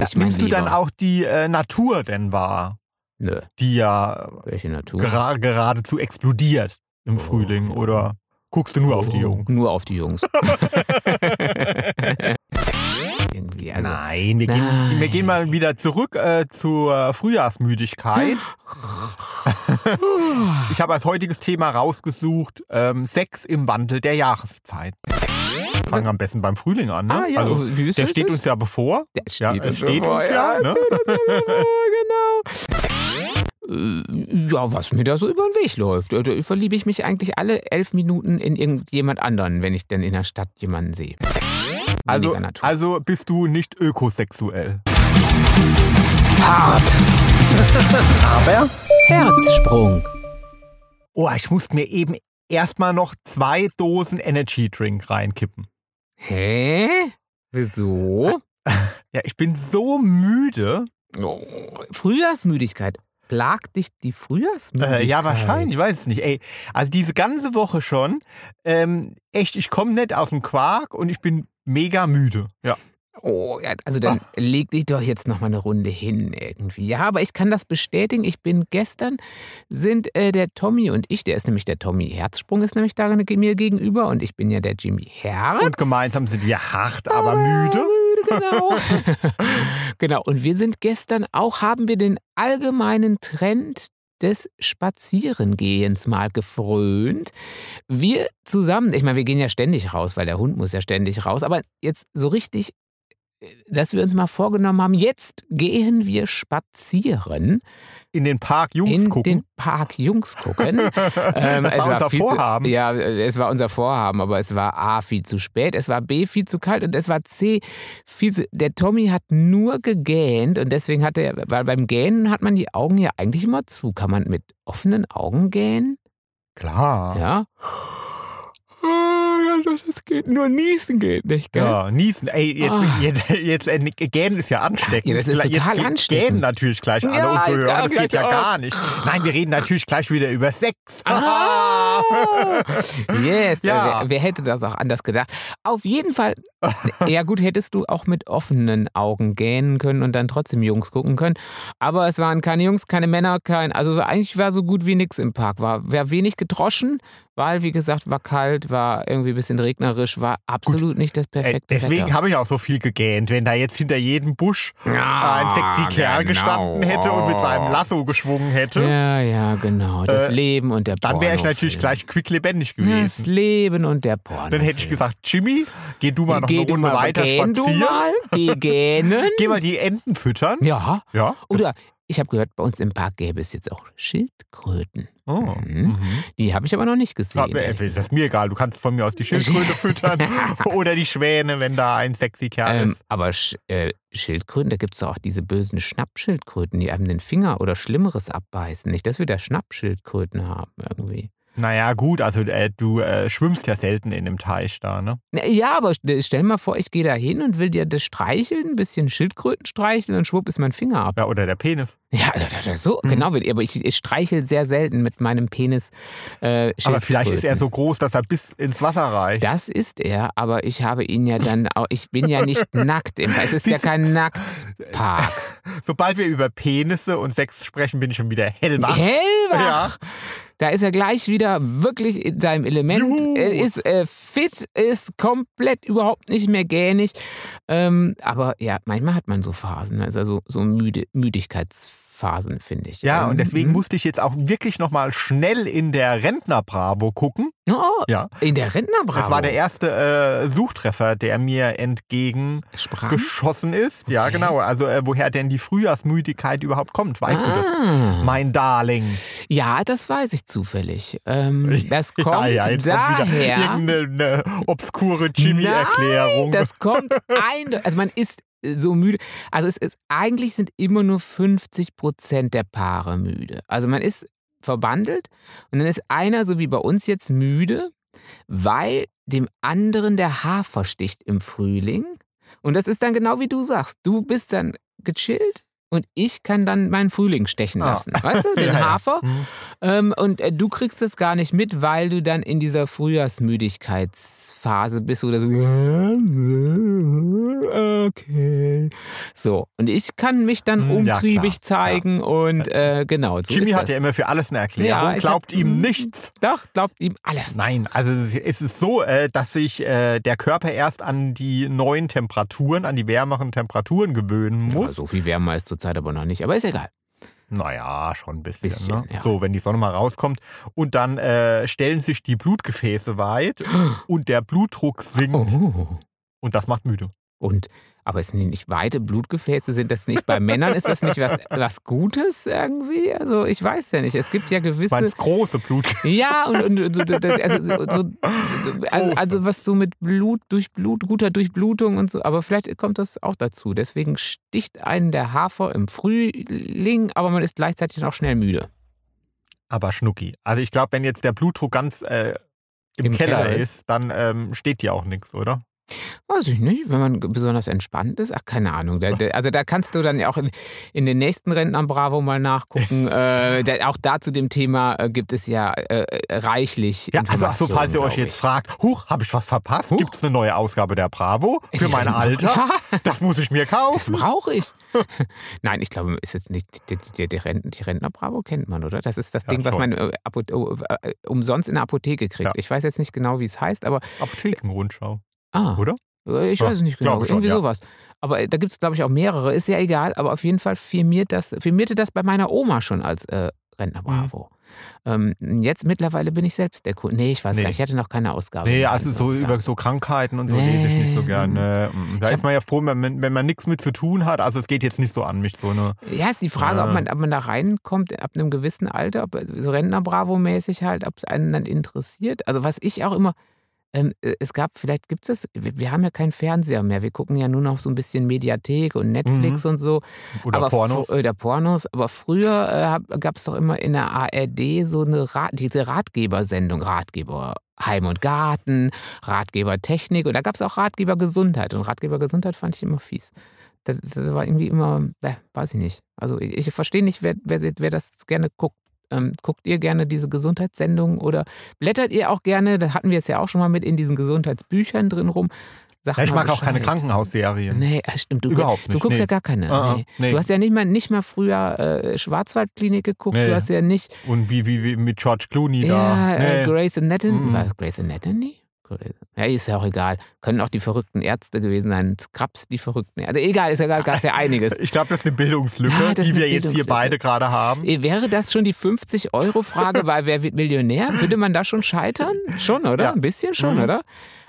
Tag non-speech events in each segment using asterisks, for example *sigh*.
ich mein Nimmst du dann auch die äh, Natur denn wahr, Nö, die ja welche Natur? gera geradezu explodiert im Frühling? Oh. Oder guckst du nur auf die Oh, Jungs? Nur auf die Jungs. *laughs* Irgendwie, also. Nein, wir gehen, Nein. wir gehen mal wieder zurück äh, zur Frühjahrsmüdigkeit. *laughs* Ich habe als heutiges Thema rausgesucht ähm, Sex im Wandel der Jahreszeit. Fangen am besten beim Frühling an. Ne? Ah, ja, also, wie ist der das? steht uns ja bevor. Der steht Ja, uns es steht bevor, uns ja. *laughs* Ne? genau. Äh, Ja, was mir da so über den Weg läuft. Da da verliebe ich mich eigentlich alle elf Minuten in irgendjemand anderen, wenn ich denn in der Stadt jemanden sehe. Also, also bist du nicht ökosexuell. hart. *laughs* Aber Herzsprung. Oh, ich muss mir eben erstmal noch zwei Dosen Energy Drink reinkippen. Hä? Wieso? *laughs* Ja, ich bin so müde. Oh, Frühjahrsmüdigkeit. Plagt dich die Frühjahrsmüdigkeit? Äh, ja, wahrscheinlich, ich weiß es nicht. Ey, also diese ganze Woche schon, ähm, echt, ich komme nicht aus dem Quark und ich bin mega müde. Ja. Oh, ja, also dann leg dich doch jetzt noch mal eine Runde hin irgendwie. Ja, aber ich kann das bestätigen. Ich bin gestern, sind äh, der Tommy und ich, der ist nämlich der Tommy Herzsprung, ist nämlich da mir gegenüber und ich bin ja der Jimmy Herz. Und gemeinsam sind wir hart, aber müde. Genau. *laughs* *laughs* genau. Und wir sind gestern auch, haben wir den allgemeinen Trend des Spazierengehens mal gefrönt. Wir zusammen, ich meine, wir gehen ja ständig raus, weil der Hund muss ja ständig raus, aber jetzt so richtig, dass wir uns mal vorgenommen haben, jetzt gehen wir spazieren, In den Park Jungs in gucken. den Park Jungs gucken. *laughs* Ähm, das es war unser viel Vorhaben. Zu, ja, es war unser Vorhaben, aber es war A, viel zu spät, es war B, viel zu kalt und es war C, viel zu. Der Tommy hat nur gegähnt und deswegen hat er, weil beim Gähnen hat man die Augen ja eigentlich immer zu. Kann man mit offenen Augen gähnen? Klar. Ja. *laughs* Ja, das geht. Nur niesen geht nicht, gell? Ja, niesen. Ey, jetzt, Ah. jetzt, jetzt äh, Gähnen ist ja ansteckend. Ja, das ist jetzt total ansteckend. Gähnen natürlich gleich alle Ja, unsere jetzt Hörer. Das geht ja auch. gar nicht. Nein, wir reden natürlich gleich wieder über Sex. Ah! *laughs* Yes, Ja. äh, wer, wer hätte das auch anders gedacht? Auf jeden Fall, *laughs* ja gut, hättest du auch mit offenen Augen gähnen können und dann trotzdem Jungs gucken können. Aber es waren keine Jungs, keine Männer, kein, also eigentlich war so gut wie nichts im Park. War, war wenig gedroschen, weil, wie gesagt, war kalt, war irgendwie ein bisschen regnerisch, war absolut nicht das Äh, perfekte deswegen Wetter. habe ich auch so viel gegähnt. Wenn da jetzt hinter jedem Busch Ja, ein sexy Kerl genau. gestanden hätte und mit seinem Lasso geschwungen hätte, Ja, ja, genau. Das Äh, Leben und der dann wäre ich natürlich gleich quicklebendig Das gewesen. Leben und der Porno. Dann hätte ich gesagt, Jimmy, geh du mal noch Geh eine du Runde weiter gähn du spazieren. mal, geh gähnen. Geh mal die Enten füttern. Ja. Ja. Oder ich habe gehört, bei uns im Park gäbe es jetzt auch Schildkröten. Oh. Mhm. Mhm. Die habe ich aber noch nicht gesehen. Ja, das ist mir egal. Du kannst von mir aus die Schildkröte *laughs* füttern *laughs* oder die Schwäne, wenn da ein sexy Kerl Ähm, ist. aber Sch äh, Schildkröten, da gibt es auch diese bösen Schnappschildkröten, die einem den Finger oder Schlimmeres abbeißen. Nicht, dass wir da Schnappschildkröten haben irgendwie. Naja, gut, also äh, du äh, schwimmst ja selten in dem Teich da, ne? Ja, aber st- stell mal vor, ich gehe da hin und will dir das streicheln, ein bisschen Schildkröten streicheln und schwupp ist mein Finger ab. Ja, oder der Penis. Ja, so, Mhm. genau. Aber ich, ich streichel sehr selten mit meinem Penis äh, Aber vielleicht ist er so groß, dass er bis ins Wasser reicht. Das ist er, aber ich habe ihn ja dann auch, ich bin ja nicht *laughs* nackt. Im, es ist ja kein Nacktpark. *laughs* Sobald wir über Penisse und Sex sprechen, bin ich schon wieder hellwach. Hellwach! Da ist er gleich wieder wirklich in seinem Element. Juhu. Er ist äh, fit, ist komplett überhaupt nicht mehr gähnig. Ähm, aber ja, manchmal hat man so Phasen, also so, so müde, Müdigkeitsphasen, finde ich. Ja, Ähm, und deswegen mhm. musste ich jetzt auch wirklich nochmal schnell in der Rentner-Bravo gucken. Oh, Ja. in der Rentnerbravo. Das war der erste äh, Suchtreffer, der mir entgegen Sprang. geschossen ist. Ja, genau. Also äh, woher denn die Frühjahrsmüdigkeit überhaupt kommt, weißt du das? Ah. Mein Darling. Ja, das weiß ich zufällig. Ähm, *laughs* das kommt ja, ja, jetzt kommt wieder daher. irgendeine obskure Jimmy-Erklärung. Das kommt *laughs* ein. Also man ist so müde. Also es ist eigentlich sind immer nur 50 Prozent der Paare müde. Also man ist verbandelt und dann ist einer so wie bei uns jetzt müde, weil dem anderen der Haar versticht im Frühling. Und das ist dann genau wie du sagst. Du bist dann gechillt und ich kann dann meinen Frühling stechen Ah. lassen. Weißt du, *laughs* den Ja, ja. Hafer. Hm. Ähm, und äh, du kriegst es gar nicht mit, weil du dann in dieser Frühjahrsmüdigkeitsphase bist oder so. Okay. So, und ich kann mich dann Hm, ja, umtriebig klar, zeigen und äh, genau. So Jimmy hat ja immer für alles eine Erklärung, Ja, glaubt hab- ihm hm. nichts. Doch, glaubt ihm alles. Nein, also es ist- so, äh, dass sich äh, der Körper erst an die neuen Temperaturen, an die wärmeren Temperaturen gewöhnen Ja, muss. so viel wärmer ist zurzeit aber noch nicht, aber ist egal. Naja, schon ein bisschen. Bisschen, ne? ja. So, wenn die Sonne mal rauskommt. Und dann äh, stellen sich die Blutgefäße weit *gasps* und der Blutdruck sinkt. Oh. Und das macht müde. Und, aber es sind nicht weite Blutgefäße, sind das nicht bei Männern, ist das nicht was, was Gutes irgendwie? Also ich weiß ja nicht. Es gibt ja gewisse. Meinst große Blutgefäße? Ja, und, und, und so- also, so, so, also, also was so mit Blut, Durchblut, guter Durchblutung und so, aber vielleicht kommt das auch dazu. Deswegen sticht einen der Hafer im Frühling, aber man ist gleichzeitig auch schnell müde. Aber Schnucki. Also ich glaube, wenn jetzt der Blutdruck ganz äh, im, Im Keller, Keller ist, dann ähm, steht dir auch nichts, oder? Weiß ich nicht, wenn man besonders entspannt ist. Ach, keine Ahnung. Da, da, also da kannst du dann ja auch in, in den nächsten Rentnern Bravo mal nachgucken. *laughs* äh, da, auch da zu dem Thema äh, gibt es ja äh, äh, reichlich. Ja, also so, falls ihr euch jetzt ich. fragt, huch, habe ich was verpasst? Gibt es eine neue Ausgabe der Bravo für mein Alter? Das muss ich mir das kaufen. brauche ich. *laughs* Nein, ich glaube, ist jetzt nicht die, die, die, Renten, die Rentner Bravo kennt man, oder? Das ist das Ja, Ding, was schon. man äh, äh, umsonst in der Apotheke kriegt. Ja. Ich weiß jetzt nicht genau, wie es heißt, aber Apothekenrundschau, ah, oder? Äh, Ich weiß es nicht genau. schon, Irgendwie ja. sowas. Aber äh, da gibt es, glaube ich, auch mehrere. Ist ja egal, aber auf jeden Fall firmiert das, firmierte das bei meiner Oma schon als äh, Rentner Mhm. Bravo. Ähm, jetzt mittlerweile bin ich selbst der Kunde. Nee, ich weiß Nee. gar nicht. Ich hatte noch keine Ausgabe. Nee, also so über so Krankheiten und so Nee. lese ich nicht so gerne. Mm, Da Ich ist man ja froh, wenn man, wenn man nichts mit zu tun hat. Also es geht jetzt nicht so an mich, so eine. Ja, ist die Frage, ob, Ja. man, ob man da reinkommt ab einem gewissen Alter, ob so Rentner-Bravo-mäßig halt, ob es einen dann interessiert. Also was ich auch immer, äh, es gab, vielleicht gibt es, wir, haben ja keinen Fernseher mehr, wir gucken ja nur noch so ein bisschen Mediathek und Netflix und so. Oder aber Pornos. Oder Pornos. Aber früher äh, gab es doch immer in der ARD so eine Ra diese Ratgebersendung, Ratgeber Heim und Garten, Ratgeber Technik und da gab es auch Ratgeber Gesundheit. Und Ratgeber Gesundheit fand ich immer fies. Das, das war irgendwie immer, äh, weiß ich nicht. Also ich, ich verstehe nicht, wer, wer, wer das gerne guckt. Ähm, guckt ihr gerne diese Gesundheitssendungen oder blättert ihr auch gerne, da hatten wir es ja auch schon mal mit in diesen Gesundheitsbüchern drin rum. Ja, ich mag auch keine Bescheid. Krankenhausserien. Nee, ah, stimmt. Du, Überhaupt Du nicht, guckst nee. ja gar keine. Ah, ah, nee. nee. Du hast ja nicht mal, nicht mal früher äh, Schwarzwaldklinik geguckt. Du hast ja nicht. Und wie, wie, wie mit George Clooney ja, da. äh, Nee. Grey's Anatomy. Mhm. War es Grey's Anatomy? Ja, ist ja auch egal. Können auch die verrückten Ärzte gewesen sein. Scrubs, die verrückten Ärzte. Egal, ist ja egal, gab es ja einiges. *laughs* Ich glaube, das ist eine Bildungslücke, Ja, ist die wir jetzt hier beide gerade haben. Eh, Wäre das schon die 50-Euro-Frage bei *laughs* Wer wird Millionär? Würde man da schon scheitern? Schon, oder? Ja. Ein bisschen schon, Mhm. oder?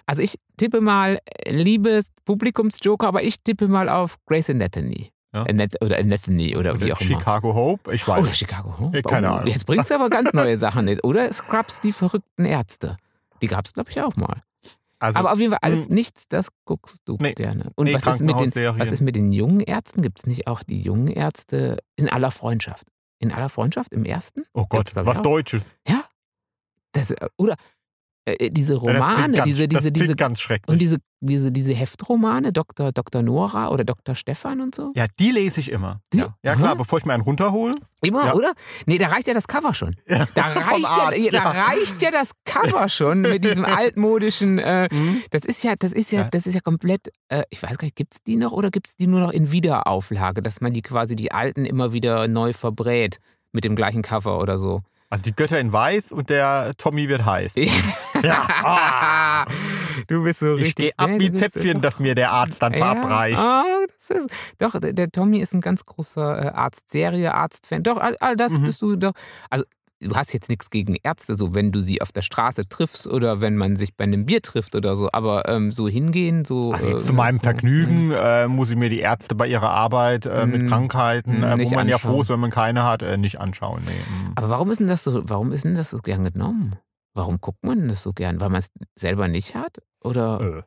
Also ich tippe mal, äh, liebes Publikumsjoker, aber ich tippe mal auf Grey's Anatomy. Ja. Anat- Oder Anatomy oder wie auch immer. Chicago Hope, ich weiß. Oder Chicago. Eh, keine Oh, Ahnung. Jetzt bringst du aber ganz *laughs* neue Sachen. Oder Scrubs, die verrückten Ärzte. Die gab es, glaube ich, auch mal. Also, aber auf jeden Fall alles mh. nichts, das guckst du Nee. gerne. Und Nee, was, ist mit den, was ist mit den jungen Ärzten? Gibt es nicht auch die jungen Ärzte in aller Freundschaft? In aller Freundschaft im ersten? oh Gott, was auch. Deutsches. Das, äh, oder äh, diese Ja, das klingt Romane, ganz, diese, diese, diese, ganz schrecklich. und diese, diese, diese Heftromane, Dr. Dr. Nora oder Dr. Stefan und so? ja, die lese ich immer. Die- Ja, ja klar, Aha. bevor ich mir einen runterhole. Immer, Ja. oder? Nee, da reicht ja das Cover schon. Da *laughs* reicht, ja, Arzt, ja, da ja. reicht ja das Cover *laughs* schon mit diesem altmodischen. Äh, Mhm. das ist ja, das ist ja, Ja. das ist ja komplett. Äh, ich weiß gar nicht, gibt es die noch oder gibt es die nur noch in Wiederauflage, dass man die quasi die alten immer wieder neu verbrät mit dem gleichen Cover oder so? Also die Götter in Weiß und der Tommy wird heiß. Ja. Du bist so Ich richtig. gehe ab nee, wie Zäpfchen, doch- das mir der Arzt dann verabreicht. Ja, oh, das ist, doch, der, der Tommy ist ein ganz großer äh, Arztserie, Arztfan. Doch, all, all das Mhm. bist du doch. Also, du hast jetzt nichts gegen Ärzte, so wenn du sie auf der Straße triffst oder wenn man sich bei einem Bier trifft oder so. Aber ähm, so hingehen, so. Also jetzt äh, zu meinem so, Vergnügen äh, muss ich mir die Ärzte bei ihrer Arbeit äh, mit Mm, Krankheiten, mm, äh, wo man ja anschauen. froh ist, wenn man keine hat, äh, nicht anschauen. Nee. Aber warum ist denn das so, warum ist denn das so gern genommen? Warum guckt man denn das so gern? Weil man es selber nicht hat? Oder, Äh.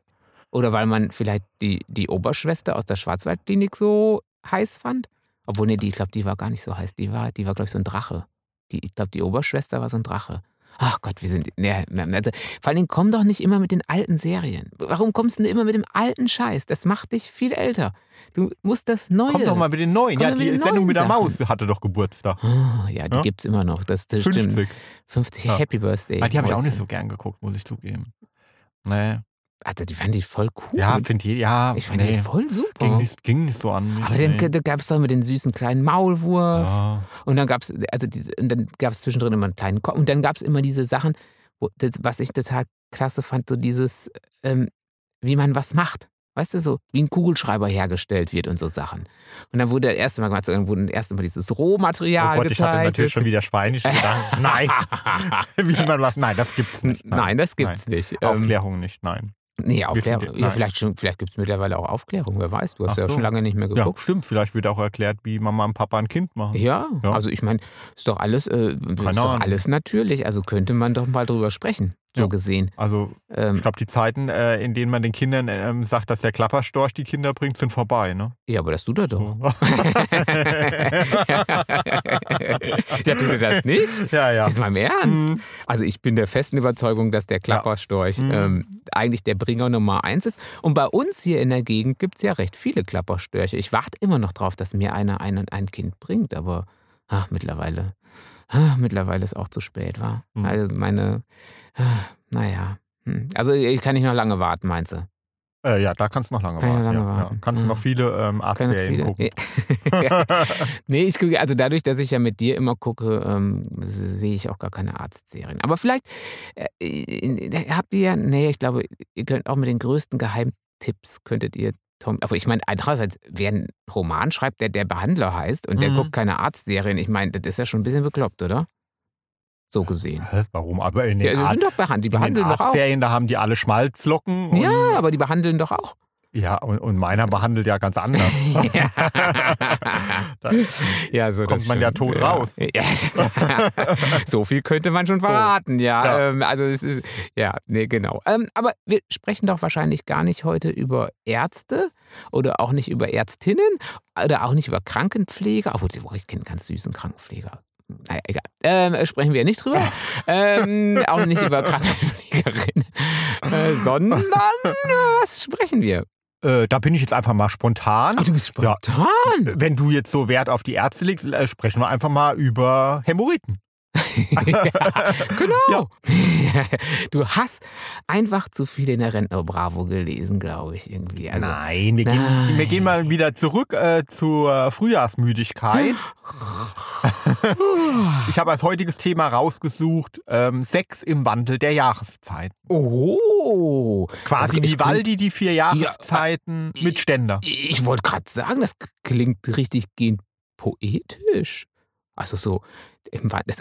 oder weil man vielleicht die, die Oberschwester aus der Schwarzwaldklinik so heiß fand? Obwohl, nee, die, ich glaube, die war gar nicht so heiß. Die war, die war glaube ich, so ein Drache. Die, ich glaube, die Oberschwester war so ein Drache. Ach Gott, wir sind. Ne, also, vor allen Dingen komm doch nicht immer mit den alten Serien. Warum kommst du denn immer mit dem alten Scheiß? Das macht dich viel älter. Du musst das Neue. Komm doch mal mit den neuen. Komm Ja, die Sendung mit der. Maus hatte doch Geburtstag. Oh, ja, die Ja? gibt's immer noch. Das, das 50. stimmt. 50 Ja. Happy Birthday. Ah, die habe ich auch nicht so gern geguckt, muss ich zugeben. Nee. Also die fand ich voll cool. Ja, finde ich, ja. ich fand nee, die voll super. ging, nicht, ging nicht so an mich. aber dann nee. da gab es doch mit den süßen kleinen Maulwurf. ja. Und dann gab es, also diese, und dann gab es zwischendrin immer einen kleinen Kopf. Und dann gab es immer diese Sachen, wo, das, was ich total klasse fand, so dieses, ähm, wie man was macht. Weißt du, so wie ein Kugelschreiber hergestellt wird und so Sachen. Und dann wurde das erste Mal gemacht, so, dann wurde das erste Mal dieses Oh Rohmaterial Gott, ich hatte gezeigt. natürlich schon wieder Spanisch gedacht. Nein, *laughs* *laughs* wie man was. Nein, das gibt's nicht. Nein, das gibt's nicht. Ähm, Aufklärung nicht, nein. Nee, Aufklärung. Ja, nein. vielleicht schon, vielleicht gibt es mittlerweile auch Aufklärung, wer weiß. Du hast Ach ja so. schon lange nicht mehr Ja, geguckt. stimmt. Vielleicht wird auch erklärt, wie Mama und Papa ein Kind machen. Ja, Ja. also ich meine, ist doch alles, äh, ist doch alles natürlich. Also könnte man doch mal drüber sprechen, so Ja. gesehen. Also, Ähm, ich glaube, die Zeiten, äh, in denen man den Kindern ähm, sagt, dass der Klapperstorch die Kinder bringt, sind vorbei, ne? ja, aber das tut er doch. So. *laughs* *laughs* ja, tut er das nicht? ja, ja. Jetzt mal im Ernst. Mhm. Also ich bin der festen Überzeugung, dass der Klapperstorch Mhm. ähm, eigentlich der Bringer Nummer eins ist. Und bei uns hier in der Gegend gibt es ja recht viele Klapperstörche. Ich warte immer noch drauf, dass mir einer ein, ein Kind bringt, aber ach, mittlerweile, ah, mittlerweile ist auch zu spät, war. Mhm. Also meine, ah, naja. Hm. Also ich kann nicht noch lange warten, meinst du? Äh, ja, da kannst du noch lange Kann warten. lange ja, ja. warten. Kannst du Ja. noch viele ähm, Arztserien viele. gucken. Ja. *laughs* *laughs* nee, ich gucke, also dadurch, dass ich ja mit dir immer gucke, ähm, sehe ich auch gar keine Arztserien. Aber vielleicht äh, habt ihr ja, nee, ich glaube, ihr könnt auch mit den größten Geheimtipps könntet ihr Tom, aber ich meine, andererseits, wer einen Roman schreibt, der der Behandler heißt und der Mhm. guckt keine Arztserien, ich meine, das ist ja schon ein bisschen bekloppt, oder? So gesehen. Hä, Warum? Aber in den, Ja, die sind doch behandelt, die behandeln doch auch. Arztserien, da haben die alle Schmalzlocken. Ja, aber die behandeln doch auch. Ja und, und meiner behandelt ja ganz anders. *laughs* *laughs* Da- ja, so kommt man ja stimmt. tot raus. *laughs* Ja. so viel könnte man schon So. verraten, ja. Ja. Ähm, also es ist, ja, nee, genau. Ähm, aber wir sprechen doch wahrscheinlich gar nicht heute über Ärzte oder auch nicht über Ärztinnen oder auch nicht über Krankenpfleger. Obwohl, ich kenne einen ganz süßen Krankenpfleger. Naja, egal. Ähm, sprechen wir nicht drüber. ähm, auch nicht über Krankenpflegerinnen. Äh, sondern, äh, was sprechen wir? Äh, da bin ich jetzt einfach mal spontan. Ach, du bist Ja. spontan. Wenn du jetzt so Wert auf die Ärzte legst, äh, sprechen wir einfach mal über Hämorrhoiden. *laughs* ja, genau. Du hast einfach zu viel in der Rentner Bravo gelesen, glaube ich, irgendwie. Also, Nein, wir, Nein. Gehen, wir gehen mal wieder zurück äh, zur Frühjahrsmüdigkeit. *laughs* Ich habe als heutiges Thema rausgesucht ähm, Sex im Wandel der Jahreszeiten. Oh. Quasi Also, ich Vivaldi, die vier Jahreszeiten mit Ständer. Ich wollte gerade sagen, das klingt richtig gehend poetisch. Also so, das,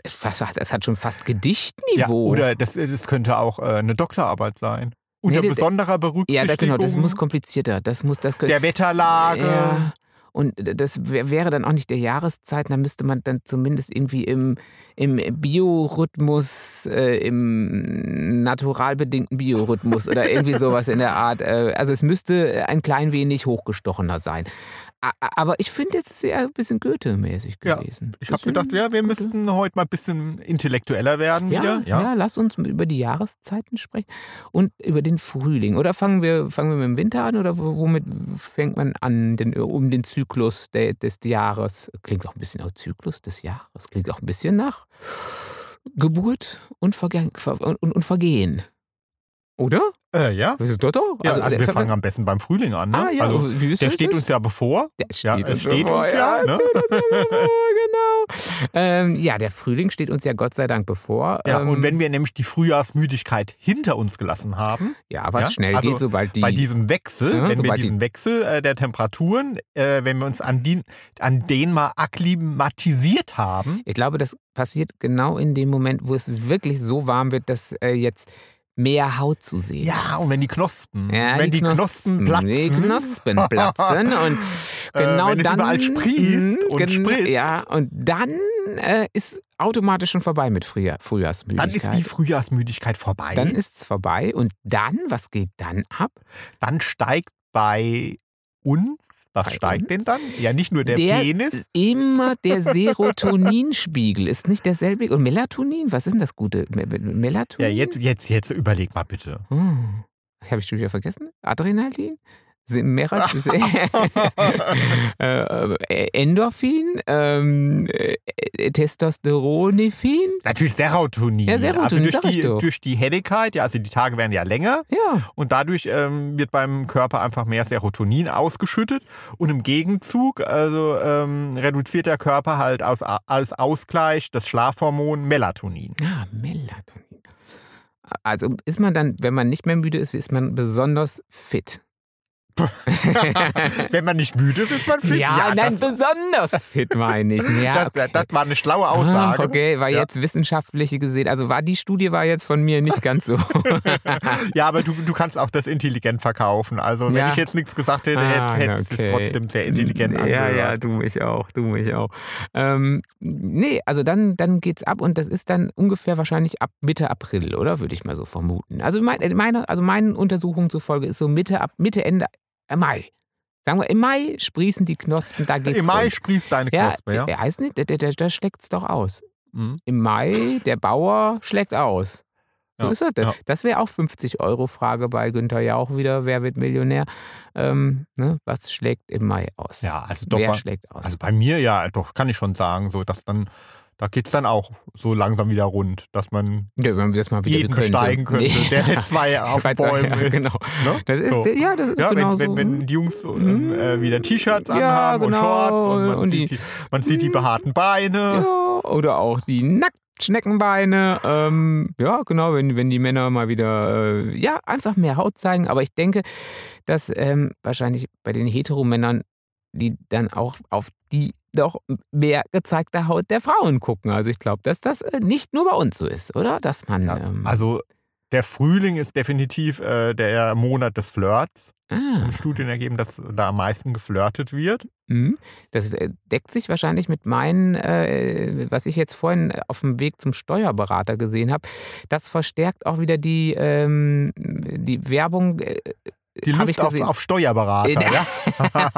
das hat schon fast Ja, Gedichtniveau. oder das, das könnte auch äh, eine Doktorarbeit sein. Unter Nee, besonderer ja, Berücksichtigung da, genau, das muss komplizierter. Das muss, das könnte, der Wetterlage. Ja. Und das wär- wäre dann auch nicht der Jahreszeiten, da müsste man dann zumindest irgendwie im, im Biorhythmus, äh, im naturalbedingten Biorhythmus oder irgendwie sowas in der Art. Äh, also es müsste ein klein wenig hochgestochener sein. Aber ich finde, jetzt ist eher ein bisschen Goethe-mäßig Ja, gewesen. Ich habe gedacht, ja, wir Goethe. müssten heute mal ein bisschen intellektueller werden Ja, wieder. ja. lass uns über die Jahreszeiten sprechen und über den Frühling. Oder fangen wir, fangen wir mit dem Winter an oder wo- womit fängt man an, den, um den Zyklus der, des Jahres? Klingt auch ein bisschen nach Zyklus des Jahres, klingt auch ein bisschen nach Geburt und, Verge Ver und, und Vergehen. Oder? Äh, ja. Doch, doch. Ja, also, der wir fangen am besten beim Frühling an. Ne? Ah, ja, also, der das? steht uns ja bevor. Der Ja, steht es uns steht bevor, uns ja, ne? ja bevor, genau. Ähm, ja, der Frühling steht uns ja Gott sei Dank bevor. Ja, ähm, und wenn wir nämlich die Frühjahrsmüdigkeit hinter uns gelassen haben, ja, was Ja, schnell also geht, sobald die. bei diesem Wechsel, Ja, wenn wir sobald die- diesen Wechsel äh, der Temperaturen, äh, wenn wir uns an, die, an den mal akklimatisiert haben, Ich glaube, das passiert genau in dem Moment, wo es wirklich so warm wird, dass äh, jetzt mehr Haut zu sehen ja, und wenn die Knospen, Ja, wenn die, Knospen, platzen, Die Knospen platzen und Äh, genau wenn es dann. überall sprießt Mhm, und spritzt. Ja, und dann äh, ist automatisch schon vorbei mit Frühjahr, dann Frühjahrsmüdigkeit. ist die Frühjahrsmüdigkeit vorbei. Dann ist es vorbei und dann, was geht dann ab? dann steigt bei uns, was Bei steigt uns? denn dann? Ja, nicht nur der, Der- Penis. Immer der Serotoninspiegel ist nicht derselbe. Und Melatonin, was ist denn das Gute? Me- Me- Ja, Melatonin? jetzt, jetzt, jetzt überleg mal bitte. Hm. Habe ich schon wieder vergessen? Adrenalin? Meratin, *laughs* *laughs* äh, Endorphin, ähm, äh, Testosteronephin. Natürlich Serotonin. Ja, Serotonin, also durch die, durch die Helligkeit, ja, also die Tage werden ja länger Ja, und dadurch ähm, wird beim Körper einfach mehr Serotonin ausgeschüttet und im Gegenzug also ähm, reduziert der Körper halt aus, als Ausgleich das Schlafhormon Melatonin. ah, Melatonin. Also ist man dann, wenn man nicht mehr müde ist, ist man besonders fit. *laughs* Wenn man nicht müde ist, ist man fit. ja, nein, das, besonders fit meine ich. Ja, *laughs* das, das war eine schlaue Aussage. Ah, okay, war Ja. jetzt wissenschaftliche gesehen. Also war die Studie war jetzt von mir nicht ganz so. *laughs* Ja, aber du, du kannst auch das intelligent verkaufen. Also wenn Ja. ich jetzt nichts gesagt hätte, Ah, hätte hätte es okay. trotzdem sehr intelligent Ja, angehört. ja, du mich auch, du mich auch. Ähm, nee, also dann, dann geht's ab und das ist dann ungefähr wahrscheinlich ab Mitte April, oder? Würde ich mal so vermuten. Also mein, meine, also meinen Untersuchungen zufolge ist so Mitte, ab, Mitte, Ende Mai. Sagen wir, im Mai sprießen die Knospen, da geht's Im Mai rund. sprießt deine Ja, Knospe, ja? er heißt nicht, der, der, der, schlägt's doch aus. Mhm. Im Mai, der Bauer schlägt aus. So Ja, ist das. ja. Das wäre auch 50-Euro-Frage bei Günther Jauch wieder. Wer wird Millionär? Ähm, ne? Was schlägt im Mai aus? Ja, also doch. Wer bei- schlägt aus? Also bei mir ja, doch, kann ich schon sagen, so dass dann, da geht es dann auch so langsam wieder rund, dass man ja, wenn wir das mal wieder jeden könnte. besteigen könnte, Nee. der nicht zwei *laughs* auf Bäumen ja, ist. Genau. Ne? Das ist, So. Ja, das ist Ja, genau wenn, so. wenn, wenn die Jungs ähm, äh, wieder T-Shirts Ja, anhaben genau. und Shorts und man, Und sieht, die- die, man sieht die behaarten Beine. oder auch die Nacktschneckenbeine. Ähm, ja, genau, wenn, wenn die Männer mal wieder, äh, ja, einfach mehr Haut zeigen. Aber ich denke, dass ähm, wahrscheinlich bei den Heteromännern, die dann auch auf die doch mehr gezeigte Haut der Frauen gucken. Also ich glaube, dass das äh, nicht nur bei uns so ist, oder? Dass man. Ja, ähm, also der Frühling ist definitiv äh, der Monat des Flirts. ah. Studien ergeben, dass da am meisten geflirtet wird. Mhm. Das äh, deckt sich wahrscheinlich mit meinen, äh, was ich jetzt vorhin auf dem Weg zum Steuerberater gesehen habe. Das verstärkt auch wieder die, ähm, die Werbung. Äh, Die Lust ich auf, auf Steuerberater, ja? *laughs*